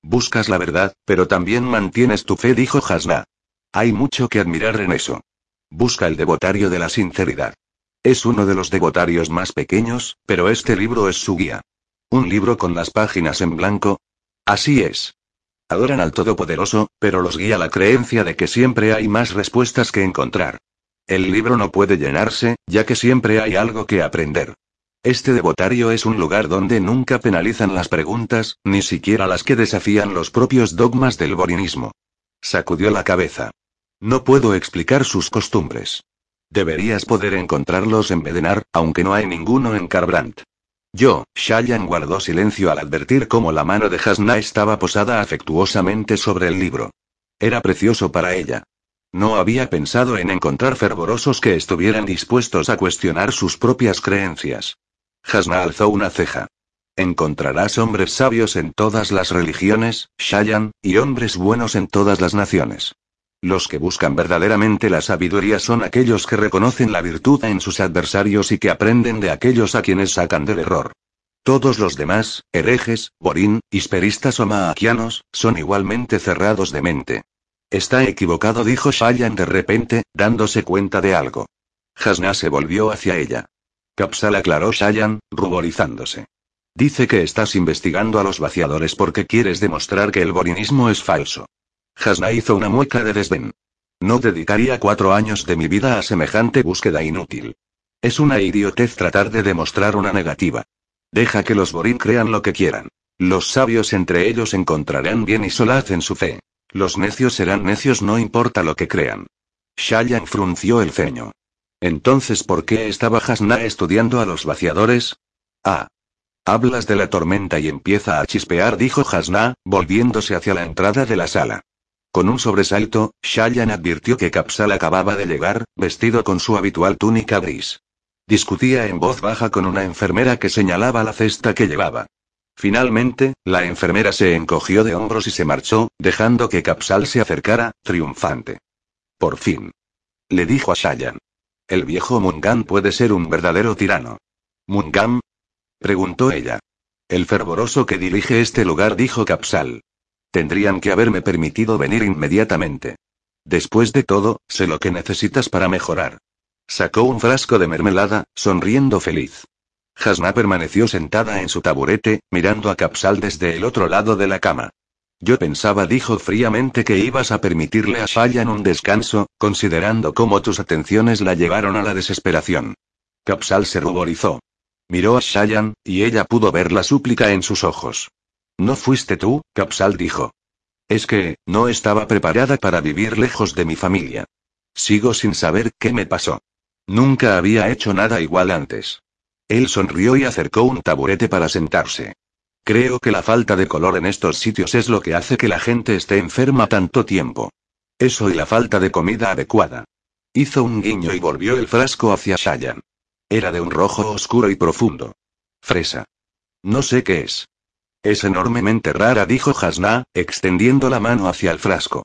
Buscas la verdad, pero también mantienes tu fe, dijo Hasna. Hay mucho que admirar en eso. Busca el devotario de la sinceridad. Es uno de los devotarios más pequeños, pero este libro es su guía. ¿Un libro con las páginas en blanco? Así es. Adoran al Todopoderoso, pero los guía la creencia de que siempre hay más respuestas que encontrar. El libro no puede llenarse, ya que siempre hay algo que aprender. Este devotario es un lugar donde nunca penalizan las preguntas, ni siquiera las que desafían los propios dogmas del borinismo. Sacudió la cabeza. No puedo explicar sus costumbres. Deberías poder encontrarlos en Bedenar, aunque no hay ninguno en Carbrandt. Yo, Shayan guardó silencio al advertir cómo la mano de Hasna estaba posada afectuosamente sobre el libro. Era precioso para ella. No había pensado en encontrar fervorosos que estuvieran dispuestos a cuestionar sus propias creencias. Hasna alzó una ceja. Encontrarás hombres sabios en todas las religiones, Shayan, y hombres buenos en todas las naciones. Los que buscan verdaderamente la sabiduría son aquellos que reconocen la virtud en sus adversarios y que aprenden de aquellos a quienes sacan del error. Todos los demás, herejes, borín, hisperistas o maaquianos, son igualmente cerrados de mente. Está equivocado, dijo Shayan de repente, dándose cuenta de algo. Hasna se volvió hacia ella. Capsal aclaró Shayan, ruborizándose. Dice que estás investigando a los vaciadores porque quieres demostrar que el borinismo es falso. Hasna hizo una mueca de desdén. No dedicaría cuatro años de mi vida a semejante búsqueda inútil. Es una idiotez tratar de demostrar una negativa. Deja que los Borin crean lo que quieran. Los sabios entre ellos encontrarán bien y solaz en su fe. Los necios serán necios no importa lo que crean. Shayan frunció el ceño. Entonces, ¿por qué estaba Hasna estudiando a los vaciadores? Ah. Hablas de la tormenta y empieza a chispear, dijo Hasna, volviéndose hacia la entrada de la sala. Con un sobresalto, Shayan advirtió que Capsal acababa de llegar, vestido con su habitual túnica gris. Discutía en voz baja con una enfermera que señalaba la cesta que llevaba. Finalmente, la enfermera se encogió de hombros y se marchó, dejando que Capsal se acercara, triunfante. Por fin. Le dijo a Shayan. El viejo Mungam puede ser un verdadero tirano. ¿Mungam? preguntó ella. El fervoroso que dirige este lugar, dijo Capsal. Tendrían que haberme permitido venir inmediatamente. Después de todo, sé lo que necesitas para mejorar. Sacó un frasco de mermelada, sonriendo feliz. Hasna permaneció sentada en su taburete, mirando a Capsal desde el otro lado de la cama. Yo pensaba, dijo fríamente, que ibas a permitirle a Shayan un descanso, considerando cómo tus atenciones la llevaron a la desesperación. Capsal se ruborizó. Miró a Shayan, y ella pudo ver la súplica en sus ojos. No fuiste tú, Capsal dijo. Es que, no estaba preparada para vivir lejos de mi familia. Sigo sin saber qué me pasó. Nunca había hecho nada igual antes. Él sonrió y acercó un taburete para sentarse. Creo que la falta de color en estos sitios es lo que hace que la gente esté enferma tanto tiempo. Eso y la falta de comida adecuada. Hizo un guiño y volvió el frasco hacia Shayan. Era de un rojo oscuro y profundo. Fresa. No sé qué es. Es enormemente rara, dijo Hasna, extendiendo la mano hacia el frasco.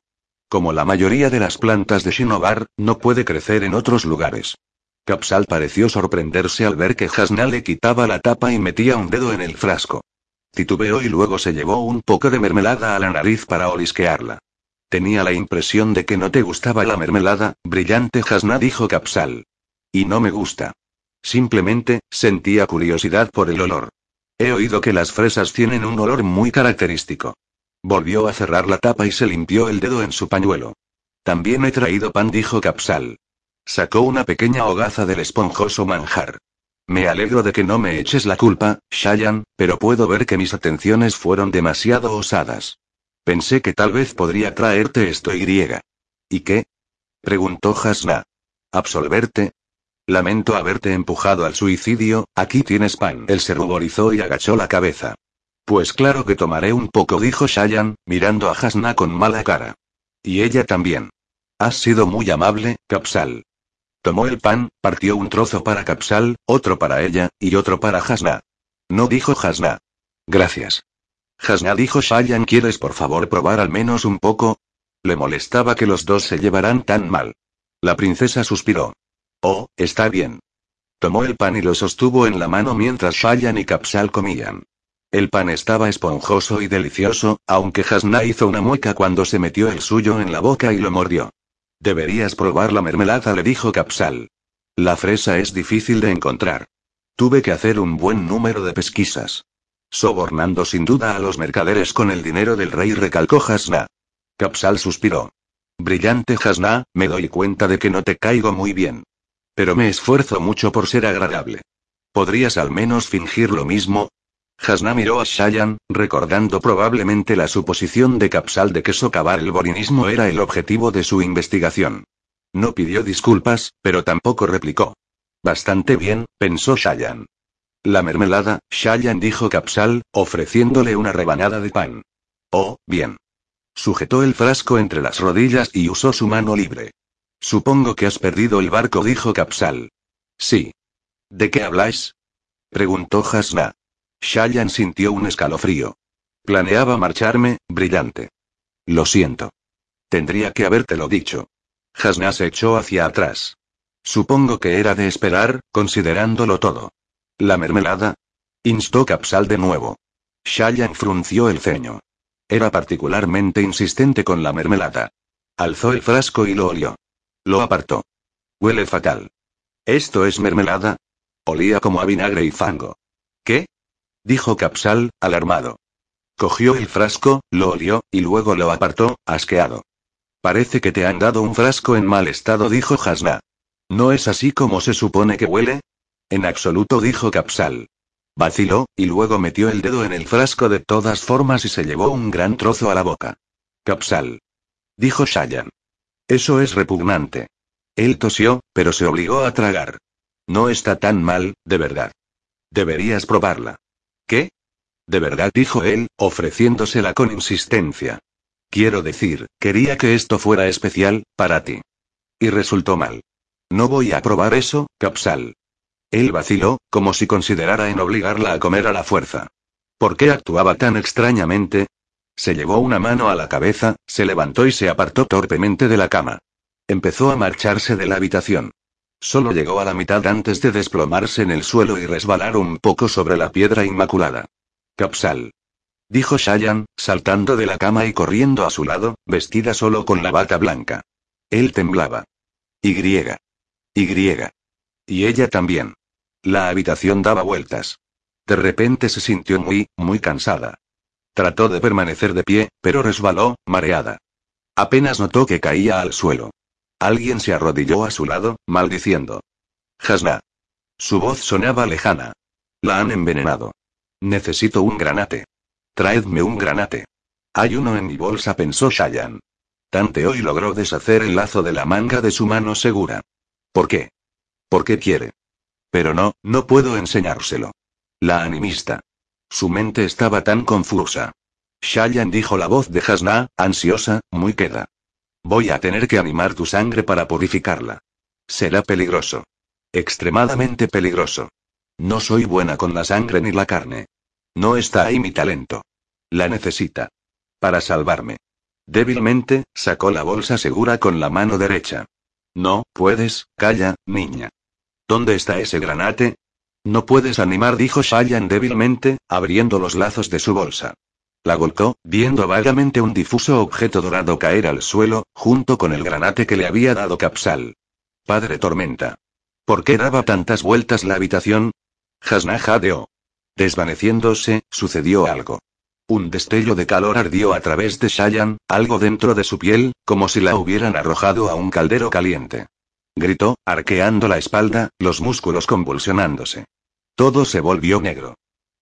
Como la mayoría de las plantas de Shinobar, no puede crecer en otros lugares. Capsal pareció sorprenderse al ver que Hasna le quitaba la tapa y metía un dedo en el frasco. Titubeó y luego se llevó un poco de mermelada a la nariz para olisquearla. Tenía la impresión de que no te gustaba la mermelada, brillante Hasna dijo Capsal. Y no me gusta. Simplemente, sentía curiosidad por el olor. He oído que las fresas tienen un olor muy característico. Volvió a cerrar la tapa y se limpió el dedo en su pañuelo. También he traído pan, dijo Capsal. Sacó una pequeña hogaza del esponjoso manjar. Me alegro de que no me eches la culpa, Shayan, pero puedo ver que mis atenciones fueron demasiado osadas. Pensé que tal vez podría traerte esto y. ¿Y qué? preguntó Hasna. ¿Absolverte? Lamento haberte empujado al suicidio, aquí tienes pan. Él se ruborizó y agachó la cabeza. Pues claro que tomaré un poco, dijo Shayan, mirando a Hasna con mala cara. Y ella también. Has sido muy amable, Capsal. Tomó el pan, partió un trozo para Capsal, otro para ella, y otro para Hasna. No dijo Hasna. Gracias. Hasna dijo Shayan, ¿quieres por favor probar al menos un poco? Le molestaba que los dos se llevaran tan mal. La princesa suspiró. Oh, está bien. Tomó el pan y lo sostuvo en la mano mientras Shayan y Capsal comían. El pan estaba esponjoso y delicioso, aunque Hasna hizo una mueca cuando se metió el suyo en la boca y lo mordió. Deberías probar la mermelada, le dijo Capsal. La fresa es difícil de encontrar. Tuve que hacer un buen número de pesquisas. Sobornando sin duda a los mercaderes con el dinero del rey, recalcó Hasna. Capsal suspiró. Brillante Hasna, me doy cuenta de que no te caigo muy bien. Pero me esfuerzo mucho por ser agradable. ¿Podrías al menos fingir lo mismo? Hasna miró a Shayan, recordando probablemente la suposición de Capsal de que socavar el borinismo era el objetivo de su investigación. No pidió disculpas, pero tampoco replicó. Bastante bien, pensó Shayan. La mermelada, Shayan dijo Capsal, ofreciéndole una rebanada de pan. Oh, bien. Sujetó el frasco entre las rodillas y usó su mano libre. Supongo que has perdido el barco, dijo Capsal. Sí. ¿De qué habláis? preguntó Hasna. Shayan sintió un escalofrío. Planeaba marcharme, brillante. Lo siento. Tendría que habértelo dicho. Hasna se echó hacia atrás. Supongo que era de esperar, considerándolo todo. ¿La mermelada? Instó Capsal de nuevo. Shayan frunció el ceño. Era particularmente insistente con la mermelada. Alzó el frasco y lo olió. Lo apartó. Huele fatal. ¿Esto es mermelada? Olía como a vinagre y fango. ¿Qué? dijo Capsal, alarmado. Cogió el frasco, lo olió, y luego lo apartó, asqueado. Parece que te han dado un frasco en mal estado, dijo Hasna. ¿No es así como se supone que huele? En absoluto, dijo Capsal. Vaciló, y luego metió el dedo en el frasco de todas formas y se llevó un gran trozo a la boca. Capsal. Dijo Shayan. Eso es repugnante. Él tosió, pero se obligó a tragar. No está tan mal, de verdad. Deberías probarla. ¿Qué? De verdad, dijo él, ofreciéndosela con insistencia. Quiero decir, quería que esto fuera especial, para ti. Y resultó mal. No voy a probar eso, Capsal. Él vaciló, como si considerara en obligarla a comer a la fuerza. ¿Por qué actuaba tan extrañamente? Se llevó una mano a la cabeza, se levantó y se apartó torpemente de la cama. Empezó a marcharse de la habitación. Solo llegó a la mitad antes de desplomarse en el suelo y resbalar un poco sobre la piedra inmaculada. Capsal. Dijo Shayan, saltando de la cama y corriendo a su lado, vestida solo con la bata blanca. Él temblaba. Y. Y. Y ella también. La habitación daba vueltas. De repente se sintió muy, muy cansada. Trató de permanecer de pie, pero resbaló, mareada. Apenas notó que caía al suelo. Alguien se arrodilló a su lado, maldiciendo. Hasna. Su voz sonaba lejana. La han envenenado. Necesito un granate. Traedme un granate. Hay uno en mi bolsa, pensó Shayan. Tante hoy logró deshacer el lazo de la manga de su mano segura. ¿Por qué? ¿Por qué quiere? Pero no, no puedo enseñárselo. La animista. Su mente estaba tan confusa. Shayan dijo la voz de Hasna, ansiosa, muy queda. Voy a tener que animar tu sangre para purificarla. Será peligroso. Extremadamente peligroso. No soy buena con la sangre ni la carne. No está ahí mi talento. La necesita. Para salvarme. Débilmente, sacó la bolsa segura con la mano derecha. No, puedes, calla, niña. ¿Dónde está ese granate? No puedes animar, dijo Shayan débilmente, abriendo los lazos de su bolsa. La golpeó, viendo vagamente un difuso objeto dorado caer al suelo, junto con el granate que le había dado Capsal. Padre Tormenta. ¿Por qué daba tantas vueltas la habitación? Hasna jadeó. Desvaneciéndose, sucedió algo. Un destello de calor ardió a través de Shayan, algo dentro de su piel, como si la hubieran arrojado a un caldero caliente. Gritó, arqueando la espalda, los músculos convulsionándose. Todo se volvió negro.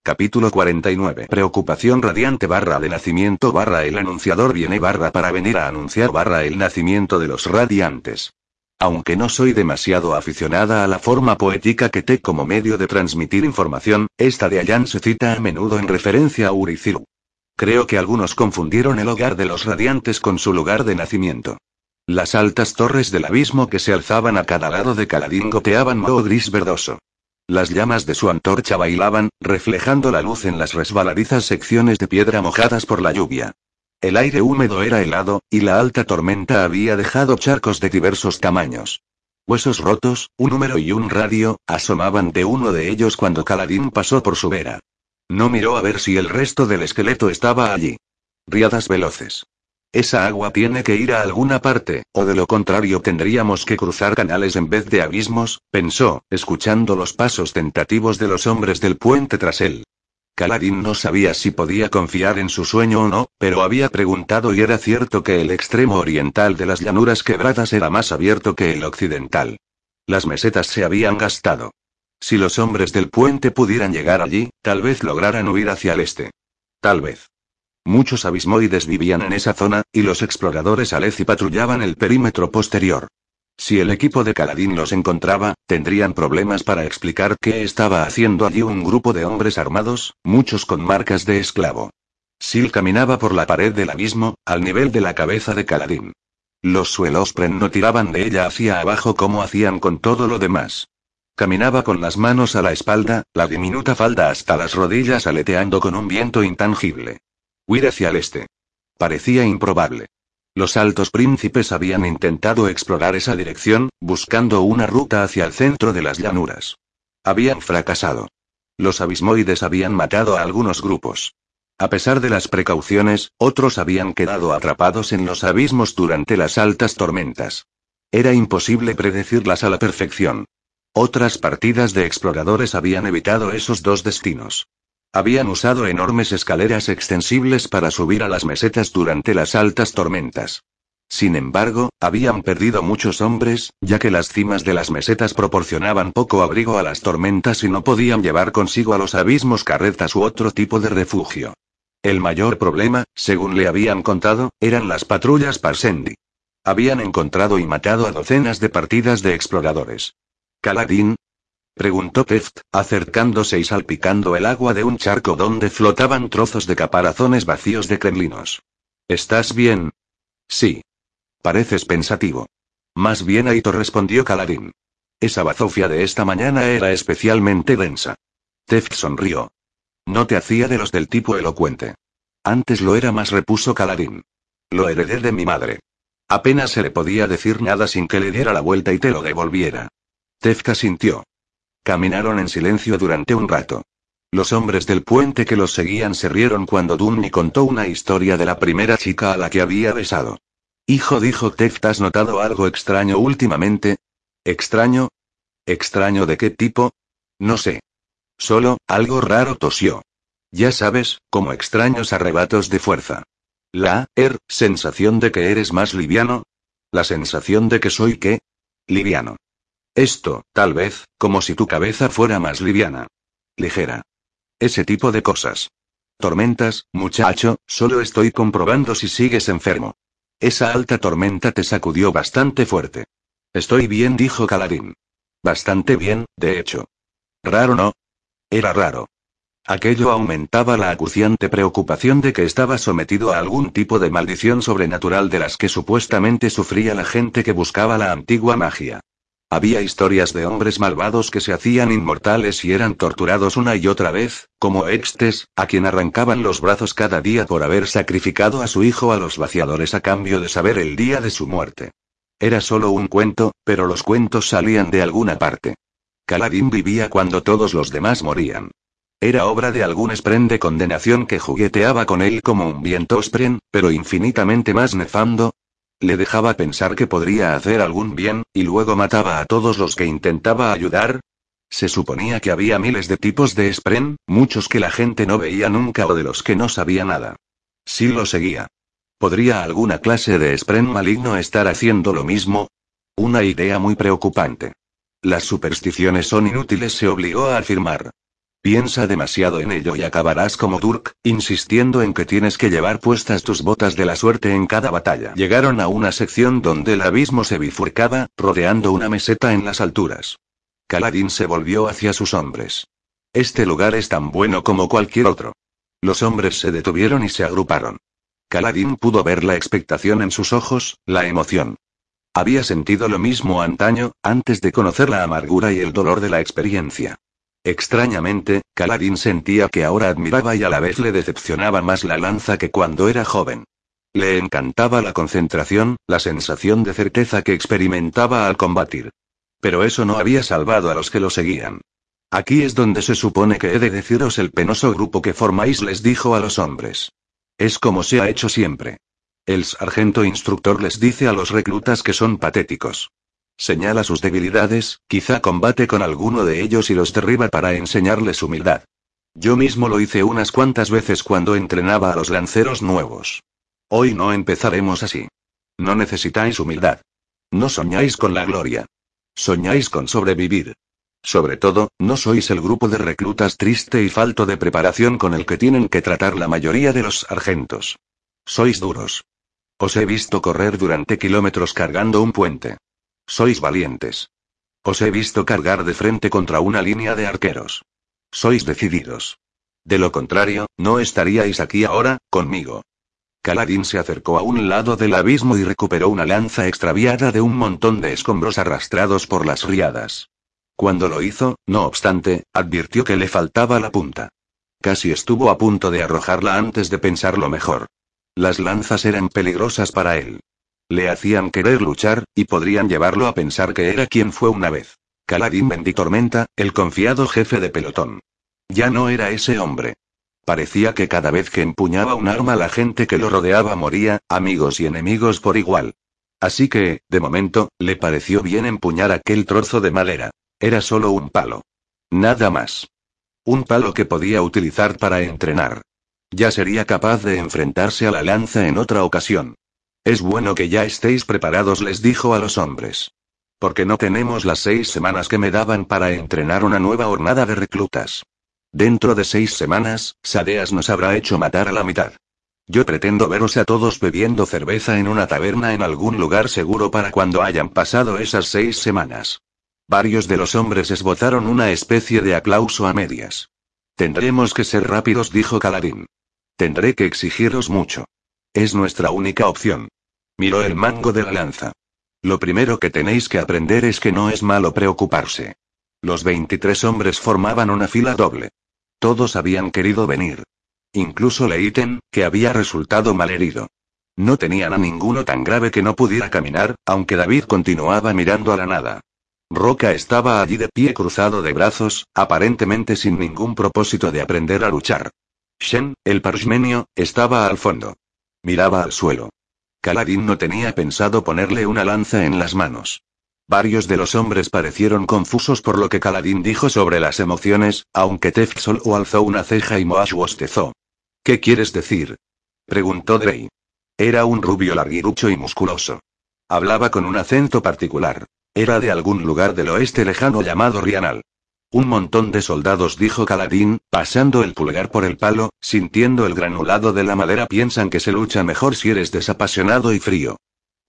Capítulo 49. Preocupación radiante barra de nacimiento barra el anunciador viene barra para venir a anunciar barra el nacimiento de los radiantes. Aunque no soy demasiado aficionada a la forma poética que te como medio de transmitir información, esta de Allan se cita a menudo en referencia a Uricilu. Creo que algunos confundieron el hogar de los radiantes con su lugar de nacimiento. Las altas torres del abismo que se alzaban a cada lado de Caladín goteaban moho gris verdoso. Las llamas de su antorcha bailaban, reflejando la luz en las resbaladizas secciones de piedra mojadas por la lluvia. El aire húmedo era helado, y la alta tormenta había dejado charcos de diversos tamaños. Huesos rotos, un número y un radio, asomaban de uno de ellos cuando Caladín pasó por su vera. No miró a ver si el resto del esqueleto estaba allí. Riadas veloces. Esa agua tiene que ir a alguna parte, o de lo contrario tendríamos que cruzar canales en vez de abismos, pensó, escuchando los pasos tentativos de los hombres del puente tras él. Kaladin no sabía si podía confiar en su sueño o no, pero había preguntado y era cierto que el extremo oriental de las llanuras quebradas era más abierto que el occidental. Las mesetas se habían gastado. Si los hombres del puente pudieran llegar allí, tal vez lograran huir hacia el este. Tal vez. Muchos abismoides vivían en esa zona, y los exploradores Aleci patrullaban el perímetro posterior. Si el equipo de Caladín los encontraba, tendrían problemas para explicar qué estaba haciendo allí un grupo de hombres armados, muchos con marcas de esclavo. Sil caminaba por la pared del abismo, al nivel de la cabeza de Caladín. Los suelospren no tiraban de ella hacia abajo como hacían con todo lo demás. Caminaba con las manos a la espalda, la diminuta falda hasta las rodillas aleteando con un viento intangible. Huir hacia el este. Parecía improbable. Los altos príncipes habían intentado explorar esa dirección, buscando una ruta hacia el centro de las llanuras. Habían fracasado. Los abismoides habían matado a algunos grupos. A pesar de las precauciones, otros habían quedado atrapados en los abismos durante las altas tormentas. Era imposible predecirlas a la perfección. Otras partidas de exploradores habían evitado esos dos destinos. Habían usado enormes escaleras extensibles para subir a las mesetas durante las altas tormentas. Sin embargo, habían perdido muchos hombres, ya que las cimas de las mesetas proporcionaban poco abrigo a las tormentas y no podían llevar consigo a los abismos carretas u otro tipo de refugio. El mayor problema, según le habían contado, eran las patrullas Parsendi. Habían encontrado y matado a docenas de partidas de exploradores. Caladín, Preguntó Teft, acercándose y salpicando el agua de un charco donde flotaban trozos de caparazones vacíos de kremlinos. ¿Estás bien? Sí. Pareces pensativo. Más bien Aito respondió Caladín. Esa bazofia de esta mañana era especialmente densa. Teft sonrió. No te hacía de los del tipo elocuente. Antes lo era más, repuso Caladín. Lo heredé de mi madre. Apenas se le podía decir nada sin que le diera la vuelta y te lo devolviera. Tefka sintió. Caminaron en silencio durante un rato. Los hombres del puente que los seguían se rieron cuando Dunny contó una historia de la primera chica a la que había besado. Hijo, dijo Teft, ¿has notado algo extraño últimamente? ¿Extraño? ¿Extraño de qué tipo? No sé. Solo, algo raro tosió. Ya sabes, como extraños arrebatos de fuerza. La, er, sensación de que eres más liviano. La sensación de que soy qué? Liviano. Esto, tal vez, como si tu cabeza fuera más liviana. Ligera. Ese tipo de cosas. Tormentas, muchacho, solo estoy comprobando si sigues enfermo. Esa alta tormenta te sacudió bastante fuerte. Estoy bien, dijo Caladín. Bastante bien, de hecho. Raro no. Era raro. Aquello aumentaba la acuciante preocupación de que estaba sometido a algún tipo de maldición sobrenatural de las que supuestamente sufría la gente que buscaba la antigua magia. Había historias de hombres malvados que se hacían inmortales y eran torturados una y otra vez, como Extes, a quien arrancaban los brazos cada día por haber sacrificado a su hijo a los vaciadores a cambio de saber el día de su muerte. Era solo un cuento, pero los cuentos salían de alguna parte. Caladín vivía cuando todos los demás morían. Era obra de algún espren de condenación que jugueteaba con él como un viento spren, pero infinitamente más nefando, le dejaba pensar que podría hacer algún bien, y luego mataba a todos los que intentaba ayudar. Se suponía que había miles de tipos de Spren, muchos que la gente no veía nunca o de los que no sabía nada. Si lo seguía. ¿Podría alguna clase de Spren maligno estar haciendo lo mismo? Una idea muy preocupante. Las supersticiones son inútiles, se obligó a afirmar. Piensa demasiado en ello y acabarás como Durk, insistiendo en que tienes que llevar puestas tus botas de la suerte en cada batalla. Llegaron a una sección donde el abismo se bifurcaba, rodeando una meseta en las alturas. Caladín se volvió hacia sus hombres. Este lugar es tan bueno como cualquier otro. Los hombres se detuvieron y se agruparon. Caladín pudo ver la expectación en sus ojos, la emoción. Había sentido lo mismo antaño, antes de conocer la amargura y el dolor de la experiencia. Extrañamente, Caladín sentía que ahora admiraba y a la vez le decepcionaba más la lanza que cuando era joven. Le encantaba la concentración, la sensación de certeza que experimentaba al combatir. Pero eso no había salvado a los que lo seguían. Aquí es donde se supone que he de deciros el penoso grupo que formáis, les dijo a los hombres. Es como se ha hecho siempre. El sargento instructor les dice a los reclutas que son patéticos. Señala sus debilidades, quizá combate con alguno de ellos y los derriba para enseñarles humildad. Yo mismo lo hice unas cuantas veces cuando entrenaba a los lanceros nuevos. Hoy no empezaremos así. No necesitáis humildad. No soñáis con la gloria. Soñáis con sobrevivir. Sobre todo, no sois el grupo de reclutas triste y falto de preparación con el que tienen que tratar la mayoría de los sargentos. Sois duros. Os he visto correr durante kilómetros cargando un puente. Sois valientes. Os he visto cargar de frente contra una línea de arqueros. Sois decididos. De lo contrario, no estaríais aquí ahora, conmigo. Caladín se acercó a un lado del abismo y recuperó una lanza extraviada de un montón de escombros arrastrados por las riadas. Cuando lo hizo, no obstante, advirtió que le faltaba la punta. Casi estuvo a punto de arrojarla antes de pensarlo mejor. Las lanzas eran peligrosas para él. Le hacían querer luchar, y podrían llevarlo a pensar que era quien fue una vez. Caladín Benditormenta, el confiado jefe de pelotón. Ya no era ese hombre. Parecía que cada vez que empuñaba un arma la gente que lo rodeaba moría, amigos y enemigos por igual. Así que, de momento, le pareció bien empuñar aquel trozo de madera. Era solo un palo. Nada más. Un palo que podía utilizar para entrenar. Ya sería capaz de enfrentarse a la lanza en otra ocasión. Es bueno que ya estéis preparados, les dijo a los hombres. Porque no tenemos las seis semanas que me daban para entrenar una nueva hornada de reclutas. Dentro de seis semanas, Sadeas nos habrá hecho matar a la mitad. Yo pretendo veros a todos bebiendo cerveza en una taberna en algún lugar seguro para cuando hayan pasado esas seis semanas. Varios de los hombres esbozaron una especie de aplauso a medias. Tendremos que ser rápidos, dijo Caladín. Tendré que exigiros mucho. Es nuestra única opción. Miró el mango de la lanza. Lo primero que tenéis que aprender es que no es malo preocuparse. Los 23 hombres formaban una fila doble. Todos habían querido venir. Incluso Leiten, que había resultado malherido. No tenían a ninguno tan grave que no pudiera caminar, aunque David continuaba mirando a la nada. Roca estaba allí de pie cruzado de brazos, aparentemente sin ningún propósito de aprender a luchar. Shen, el parchmenio, estaba al fondo. Miraba al suelo. Caladín no tenía pensado ponerle una lanza en las manos. Varios de los hombres parecieron confusos por lo que Caladín dijo sobre las emociones, aunque Tef solo alzó una ceja y Moash bostezó. ¿Qué quieres decir? preguntó Drey. Era un rubio larguirucho y musculoso. Hablaba con un acento particular. Era de algún lugar del oeste lejano llamado Rianal. Un montón de soldados, dijo Caladín, pasando el pulgar por el palo, sintiendo el granulado de la madera, piensan que se lucha mejor si eres desapasionado y frío.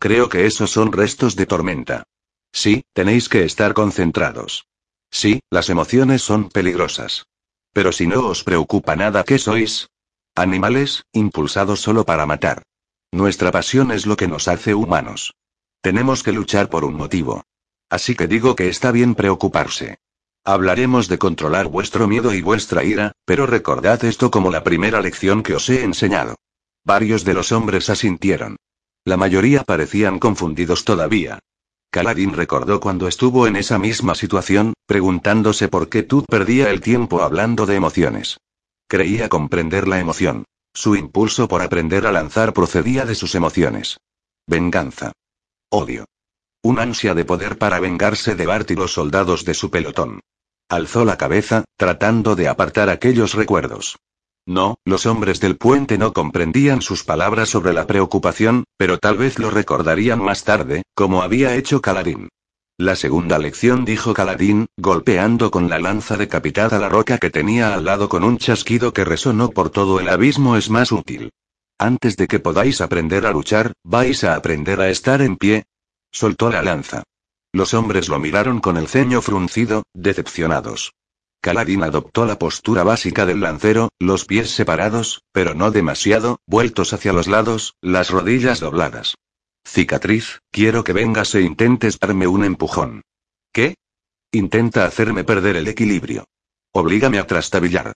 Creo que esos son restos de tormenta. Sí, tenéis que estar concentrados. Sí, las emociones son peligrosas. Pero si no os preocupa nada, ¿qué sois? Animales, impulsados solo para matar. Nuestra pasión es lo que nos hace humanos. Tenemos que luchar por un motivo. Así que digo que está bien preocuparse. Hablaremos de controlar vuestro miedo y vuestra ira, pero recordad esto como la primera lección que os he enseñado. Varios de los hombres asintieron. La mayoría parecían confundidos todavía. Caladín recordó cuando estuvo en esa misma situación, preguntándose por qué Tut perdía el tiempo hablando de emociones. Creía comprender la emoción. Su impulso por aprender a lanzar procedía de sus emociones. Venganza. Odio. Un ansia de poder para vengarse de Bart y los soldados de su pelotón. Alzó la cabeza, tratando de apartar aquellos recuerdos. No, los hombres del puente no comprendían sus palabras sobre la preocupación, pero tal vez lo recordarían más tarde, como había hecho Caladín. La segunda lección, dijo Caladín, golpeando con la lanza decapitada la roca que tenía al lado con un chasquido que resonó por todo el abismo, es más útil. Antes de que podáis aprender a luchar, vais a aprender a estar en pie, Soltó la lanza. Los hombres lo miraron con el ceño fruncido, decepcionados. Caladín adoptó la postura básica del lancero, los pies separados, pero no demasiado, vueltos hacia los lados, las rodillas dobladas. Cicatriz, quiero que vengas e intentes darme un empujón. ¿Qué? Intenta hacerme perder el equilibrio. Oblígame a trastabillar.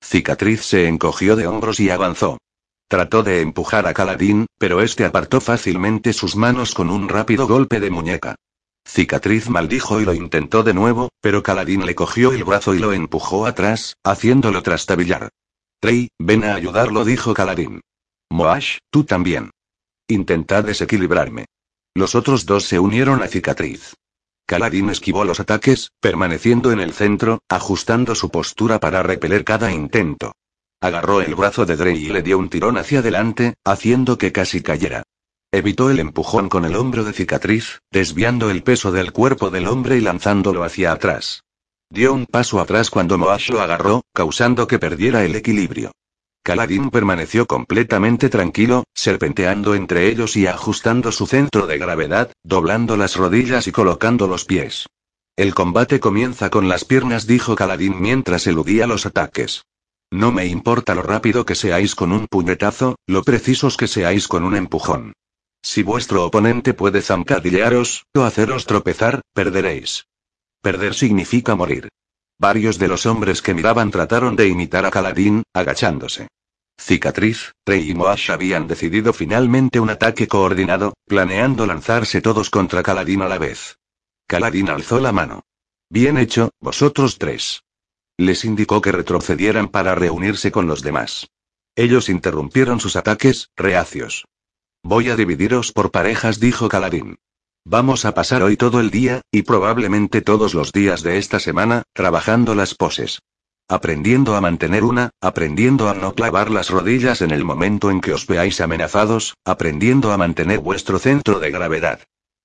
Cicatriz se encogió de hombros y avanzó. Trató de empujar a Caladín, pero este apartó fácilmente sus manos con un rápido golpe de muñeca. Cicatriz maldijo y lo intentó de nuevo, pero Caladín le cogió el brazo y lo empujó atrás, haciéndolo trastabillar. Trey, ven a ayudarlo, dijo Caladín. Moash, tú también. Intentad desequilibrarme. Los otros dos se unieron a Cicatriz. Kaladin esquivó los ataques, permaneciendo en el centro, ajustando su postura para repeler cada intento. Agarró el brazo de Drey y le dio un tirón hacia adelante, haciendo que casi cayera. Evitó el empujón con el hombro de cicatriz, desviando el peso del cuerpo del hombre y lanzándolo hacia atrás. Dio un paso atrás cuando Moash lo agarró, causando que perdiera el equilibrio. Kaladin permaneció completamente tranquilo, serpenteando entre ellos y ajustando su centro de gravedad, doblando las rodillas y colocando los pies. El combate comienza con las piernas, dijo Kaladin mientras eludía los ataques. No me importa lo rápido que seáis con un puñetazo, lo precisos que seáis con un empujón. Si vuestro oponente puede zancadillearos, o haceros tropezar, perderéis. Perder significa morir. Varios de los hombres que miraban trataron de imitar a Kaladin, agachándose. Cicatriz, Rey y Moash habían decidido finalmente un ataque coordinado, planeando lanzarse todos contra Kaladin a la vez. Kaladin alzó la mano. Bien hecho, vosotros tres. Les indicó que retrocedieran para reunirse con los demás. Ellos interrumpieron sus ataques, reacios. Voy a dividiros por parejas, dijo Kaladin. Vamos a pasar hoy todo el día, y probablemente todos los días de esta semana, trabajando las poses. Aprendiendo a mantener una, aprendiendo a no clavar las rodillas en el momento en que os veáis amenazados, aprendiendo a mantener vuestro centro de gravedad.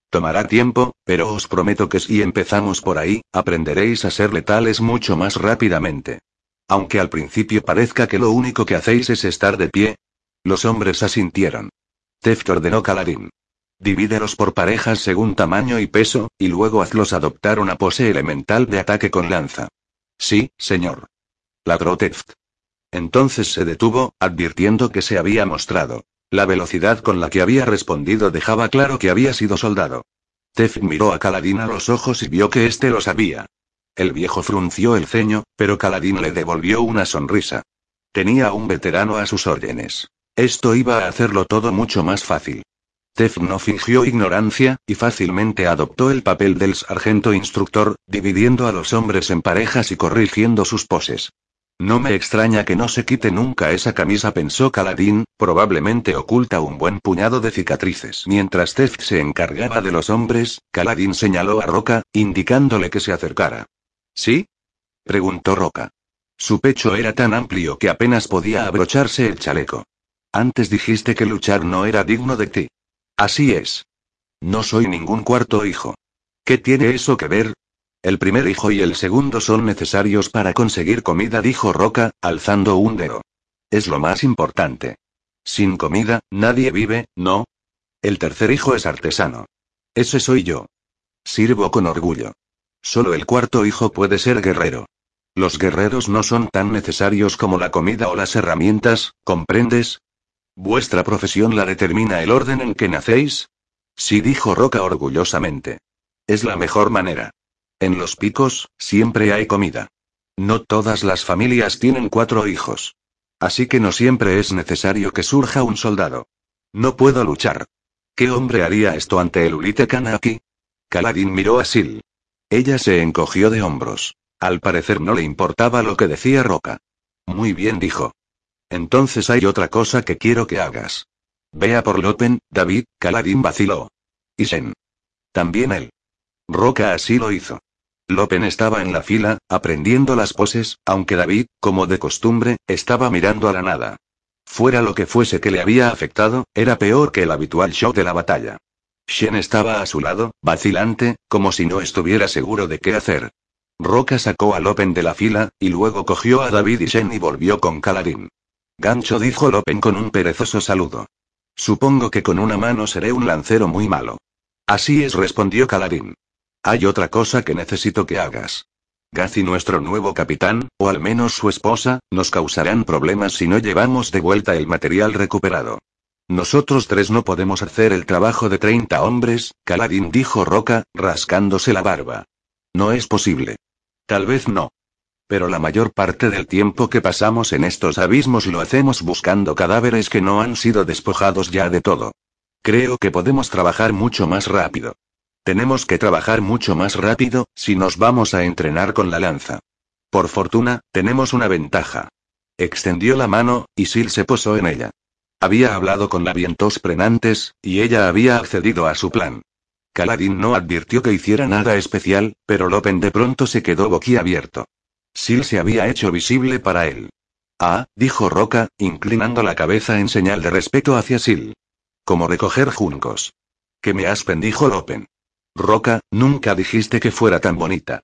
Tomará tiempo, pero os prometo que si empezamos por ahí, aprenderéis a ser letales mucho más rápidamente. Aunque al principio parezca que lo único que hacéis es estar de pie. Los hombres asintieron. Teft ordenó Caladín. Divídelos por parejas según tamaño y peso, y luego hazlos adoptar una pose elemental de ataque con lanza. Sí, señor. Ladró Teft. Entonces se detuvo, advirtiendo que se había mostrado. La velocidad con la que había respondido dejaba claro que había sido soldado. Teft miró a Caladín a los ojos y vio que éste lo sabía. El viejo frunció el ceño, pero Caladín le devolvió una sonrisa. Tenía un veterano a sus órdenes. Esto iba a hacerlo todo mucho más fácil. Tef no fingió ignorancia, y fácilmente adoptó el papel del sargento instructor, dividiendo a los hombres en parejas y corrigiendo sus poses. No me extraña que no se quite nunca esa camisa, pensó Caladín, probablemente oculta un buen puñado de cicatrices. Mientras Tef se encargaba de los hombres, Caladín señaló a Roca, indicándole que se acercara. ¿Sí? preguntó Roca. Su pecho era tan amplio que apenas podía abrocharse el chaleco. Antes dijiste que luchar no era digno de ti. Así es. No soy ningún cuarto hijo. ¿Qué tiene eso que ver? El primer hijo y el segundo son necesarios para conseguir comida, dijo Roca, alzando un dedo. Es lo más importante. Sin comida, nadie vive, ¿no? El tercer hijo es artesano. Ese soy yo. Sirvo con orgullo. Solo el cuarto hijo puede ser guerrero. Los guerreros no son tan necesarios como la comida o las herramientas, ¿comprendes? ¿Vuestra profesión la determina el orden en que nacéis? Sí, dijo Roca orgullosamente. Es la mejor manera. En los picos, siempre hay comida. No todas las familias tienen cuatro hijos. Así que no siempre es necesario que surja un soldado. No puedo luchar. ¿Qué hombre haría esto ante el Ulite aquí? Kaladin miró a Sil. Ella se encogió de hombros. Al parecer no le importaba lo que decía Roca. Muy bien, dijo. Entonces hay otra cosa que quiero que hagas. Vea por Lopen, David, Caladín vaciló. Y Sen. También él. Roca así lo hizo. Lopen estaba en la fila, aprendiendo las poses, aunque David, como de costumbre, estaba mirando a la nada. Fuera lo que fuese que le había afectado, era peor que el habitual show de la batalla. Shen estaba a su lado, vacilante, como si no estuviera seguro de qué hacer. Roca sacó a Lopen de la fila, y luego cogió a David y Shen y volvió con Caladín. Gancho dijo Lopen con un perezoso saludo. Supongo que con una mano seré un lancero muy malo. Así es, respondió Caladín. Hay otra cosa que necesito que hagas. Gazi, nuestro nuevo capitán, o al menos su esposa, nos causarán problemas si no llevamos de vuelta el material recuperado. Nosotros tres no podemos hacer el trabajo de 30 hombres, Caladín dijo Roca, rascándose la barba. No es posible. Tal vez no. Pero la mayor parte del tiempo que pasamos en estos abismos lo hacemos buscando cadáveres que no han sido despojados ya de todo. Creo que podemos trabajar mucho más rápido. Tenemos que trabajar mucho más rápido, si nos vamos a entrenar con la lanza. Por fortuna, tenemos una ventaja. Extendió la mano, y Sil se posó en ella. Había hablado con la vientos prenantes, y ella había accedido a su plan. Caladín no advirtió que hiciera nada especial, pero Lopen de pronto se quedó boquiabierto. Sil se había hecho visible para él. Ah, dijo Roca, inclinando la cabeza en señal de respeto hacia Sil. Como recoger juncos. Que me aspen, dijo Lopen. Roca, nunca dijiste que fuera tan bonita.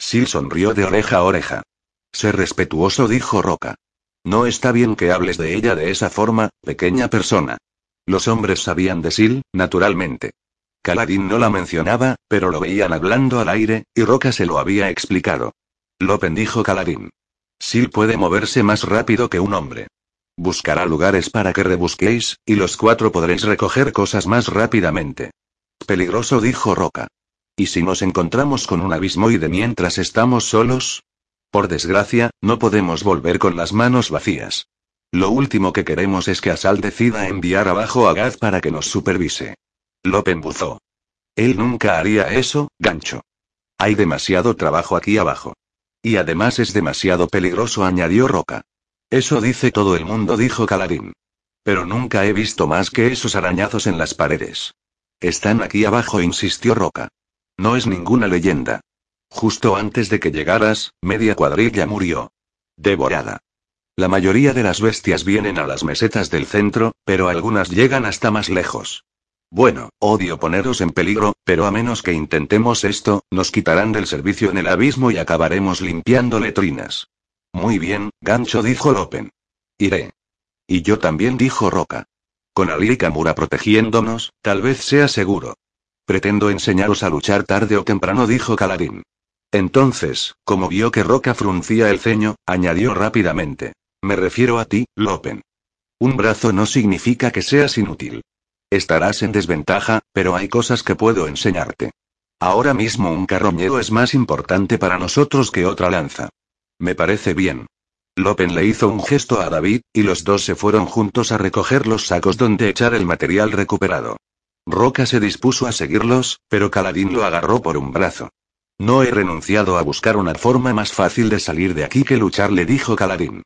Sil sonrió de oreja a oreja. Sé respetuoso, dijo Roca. No está bien que hables de ella de esa forma, pequeña persona. Los hombres sabían de Sil, naturalmente. Caladín no la mencionaba, pero lo veían hablando al aire, y Roca se lo había explicado. Lopen dijo Caladín. Sil puede moverse más rápido que un hombre. Buscará lugares para que rebusquéis, y los cuatro podréis recoger cosas más rápidamente. Peligroso, dijo Roca. ¿Y si nos encontramos con un abismoide mientras estamos solos? Por desgracia, no podemos volver con las manos vacías. Lo último que queremos es que Asal decida enviar abajo a Gaz para que nos supervise. Lopen buzó. Él nunca haría eso, gancho. Hay demasiado trabajo aquí abajo. Y además es demasiado peligroso, añadió Roca. Eso dice todo el mundo, dijo Caladín. Pero nunca he visto más que esos arañazos en las paredes. Están aquí abajo, insistió Roca. No es ninguna leyenda. Justo antes de que llegaras, media cuadrilla murió. Devorada. La mayoría de las bestias vienen a las mesetas del centro, pero algunas llegan hasta más lejos. Bueno, odio poneros en peligro, pero a menos que intentemos esto, nos quitarán del servicio en el abismo y acabaremos limpiando letrinas. Muy bien, gancho dijo Lopen. Iré. Y yo también dijo Roca. Con Ali y Kamura protegiéndonos, tal vez sea seguro. Pretendo enseñaros a luchar tarde o temprano, dijo Caladín. Entonces, como vio que Roca fruncía el ceño, añadió rápidamente. Me refiero a ti, Lopen. Un brazo no significa que seas inútil. Estarás en desventaja, pero hay cosas que puedo enseñarte. Ahora mismo un carroñero es más importante para nosotros que otra lanza. Me parece bien. Lopen le hizo un gesto a David, y los dos se fueron juntos a recoger los sacos donde echar el material recuperado. Roca se dispuso a seguirlos, pero Caladín lo agarró por un brazo. No he renunciado a buscar una forma más fácil de salir de aquí que luchar, le dijo Caladín.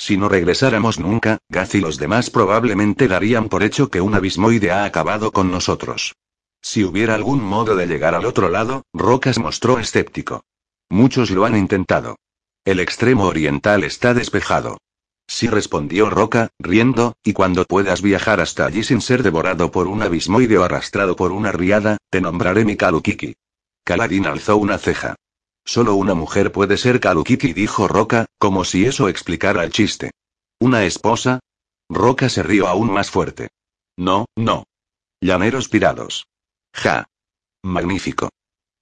Si no regresáramos nunca, Gaz y los demás probablemente darían por hecho que un abismoide ha acabado con nosotros. Si hubiera algún modo de llegar al otro lado, Rocas mostró escéptico. Muchos lo han intentado. El extremo oriental está despejado. Sí respondió Roca, riendo, y cuando puedas viajar hasta allí sin ser devorado por un abismoide o arrastrado por una riada, te nombraré mi Kalukiki. Kaladin alzó una ceja. Solo una mujer puede ser Kalukiki, dijo Roca, como si eso explicara el chiste. ¿Una esposa? Roca se rió aún más fuerte. No, no. Llaneros pirados. Ja. Magnífico.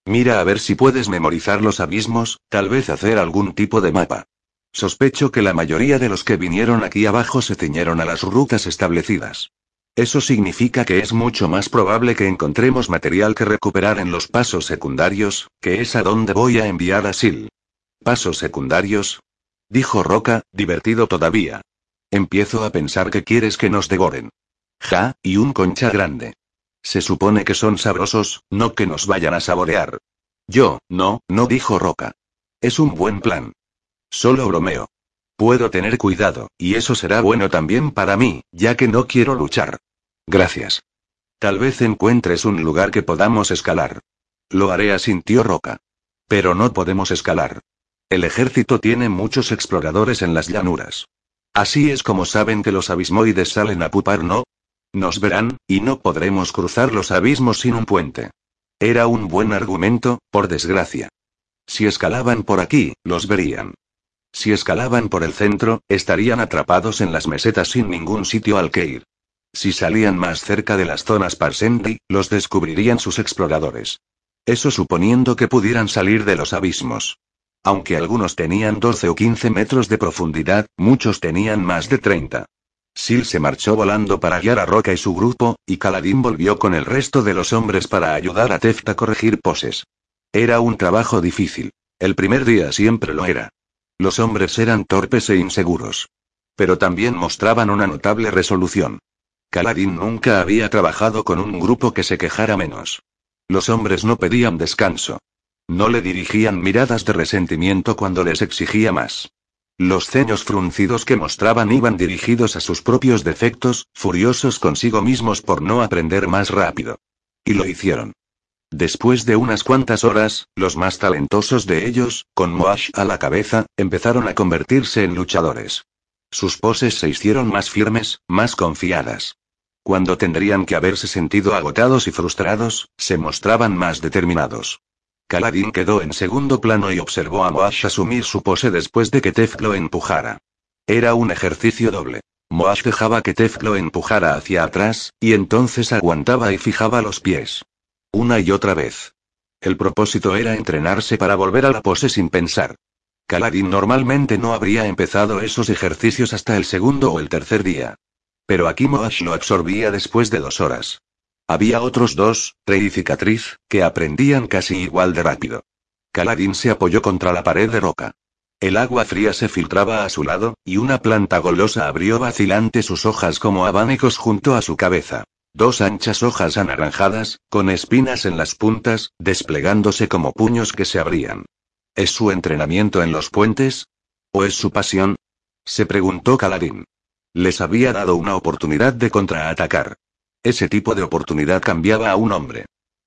Mira a ver si puedes memorizar los abismos, tal vez hacer algún tipo de mapa. Sospecho que la mayoría de los que vinieron aquí abajo se ciñeron a las rutas establecidas. Eso significa que es mucho más probable que encontremos material que recuperar en los pasos secundarios, que es a donde voy a enviar a Sil. ¿Pasos secundarios? Dijo Roca, divertido todavía. Empiezo a pensar que quieres que nos devoren. Ja, y un concha grande. Se supone que son sabrosos, no que nos vayan a saborear. Yo, no, no dijo Roca. Es un buen plan. Solo bromeo. Puedo tener cuidado, y eso será bueno también para mí, ya que no quiero luchar. Gracias. Tal vez encuentres un lugar que podamos escalar. Lo haré, asintió Roca. Pero no podemos escalar. El ejército tiene muchos exploradores en las llanuras. Así es como saben que los abismoides salen a pupar, ¿no? Nos verán, y no podremos cruzar los abismos sin un puente. Era un buen argumento, por desgracia. Si escalaban por aquí, los verían. Si escalaban por el centro, estarían atrapados en las mesetas sin ningún sitio al que ir. Si salían más cerca de las zonas Parsendi, los descubrirían sus exploradores. Eso suponiendo que pudieran salir de los abismos. Aunque algunos tenían 12 o 15 metros de profundidad, muchos tenían más de 30. Sil se marchó volando para guiar a Roca y su grupo, y Caladín volvió con el resto de los hombres para ayudar a Teft a corregir poses. Era un trabajo difícil. El primer día siempre lo era. Los hombres eran torpes e inseguros. Pero también mostraban una notable resolución. Caladín nunca había trabajado con un grupo que se quejara menos. Los hombres no pedían descanso. No le dirigían miradas de resentimiento cuando les exigía más. Los ceños fruncidos que mostraban iban dirigidos a sus propios defectos, furiosos consigo mismos por no aprender más rápido. Y lo hicieron. Después de unas cuantas horas, los más talentosos de ellos, con Moash a la cabeza, empezaron a convertirse en luchadores. Sus poses se hicieron más firmes, más confiadas. Cuando tendrían que haberse sentido agotados y frustrados, se mostraban más determinados. Kaladin quedó en segundo plano y observó a Moash asumir su pose después de que Tef lo empujara. Era un ejercicio doble. Moash dejaba que Tef lo empujara hacia atrás, y entonces aguantaba y fijaba los pies. Una y otra vez. El propósito era entrenarse para volver a la pose sin pensar. Kaladin normalmente no habría empezado esos ejercicios hasta el segundo o el tercer día. Pero aquí Moash lo absorbía después de dos horas. Había otros dos, Rey y Cicatriz, que aprendían casi igual de rápido. Kaladin se apoyó contra la pared de roca. El agua fría se filtraba a su lado, y una planta golosa abrió vacilante sus hojas como abanicos junto a su cabeza. Dos anchas hojas anaranjadas, con espinas en las puntas, desplegándose como puños que se abrían. ¿Es su entrenamiento en los puentes? ¿O es su pasión? Se preguntó Caladín. Les había dado una oportunidad de contraatacar. Ese tipo de oportunidad cambiaba a un hombre.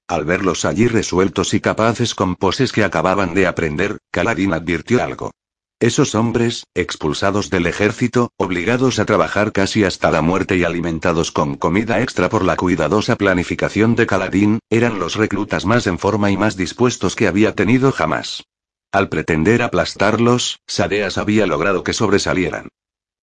Al verlos allí resueltos y capaces con poses que acababan de aprender, Caladín advirtió algo. Esos hombres, expulsados del ejército, obligados a trabajar casi hasta la muerte y alimentados con comida extra por la cuidadosa planificación de Caladín, eran los reclutas más en forma y más dispuestos que había tenido jamás. Al pretender aplastarlos, Sadeas había logrado que sobresalieran.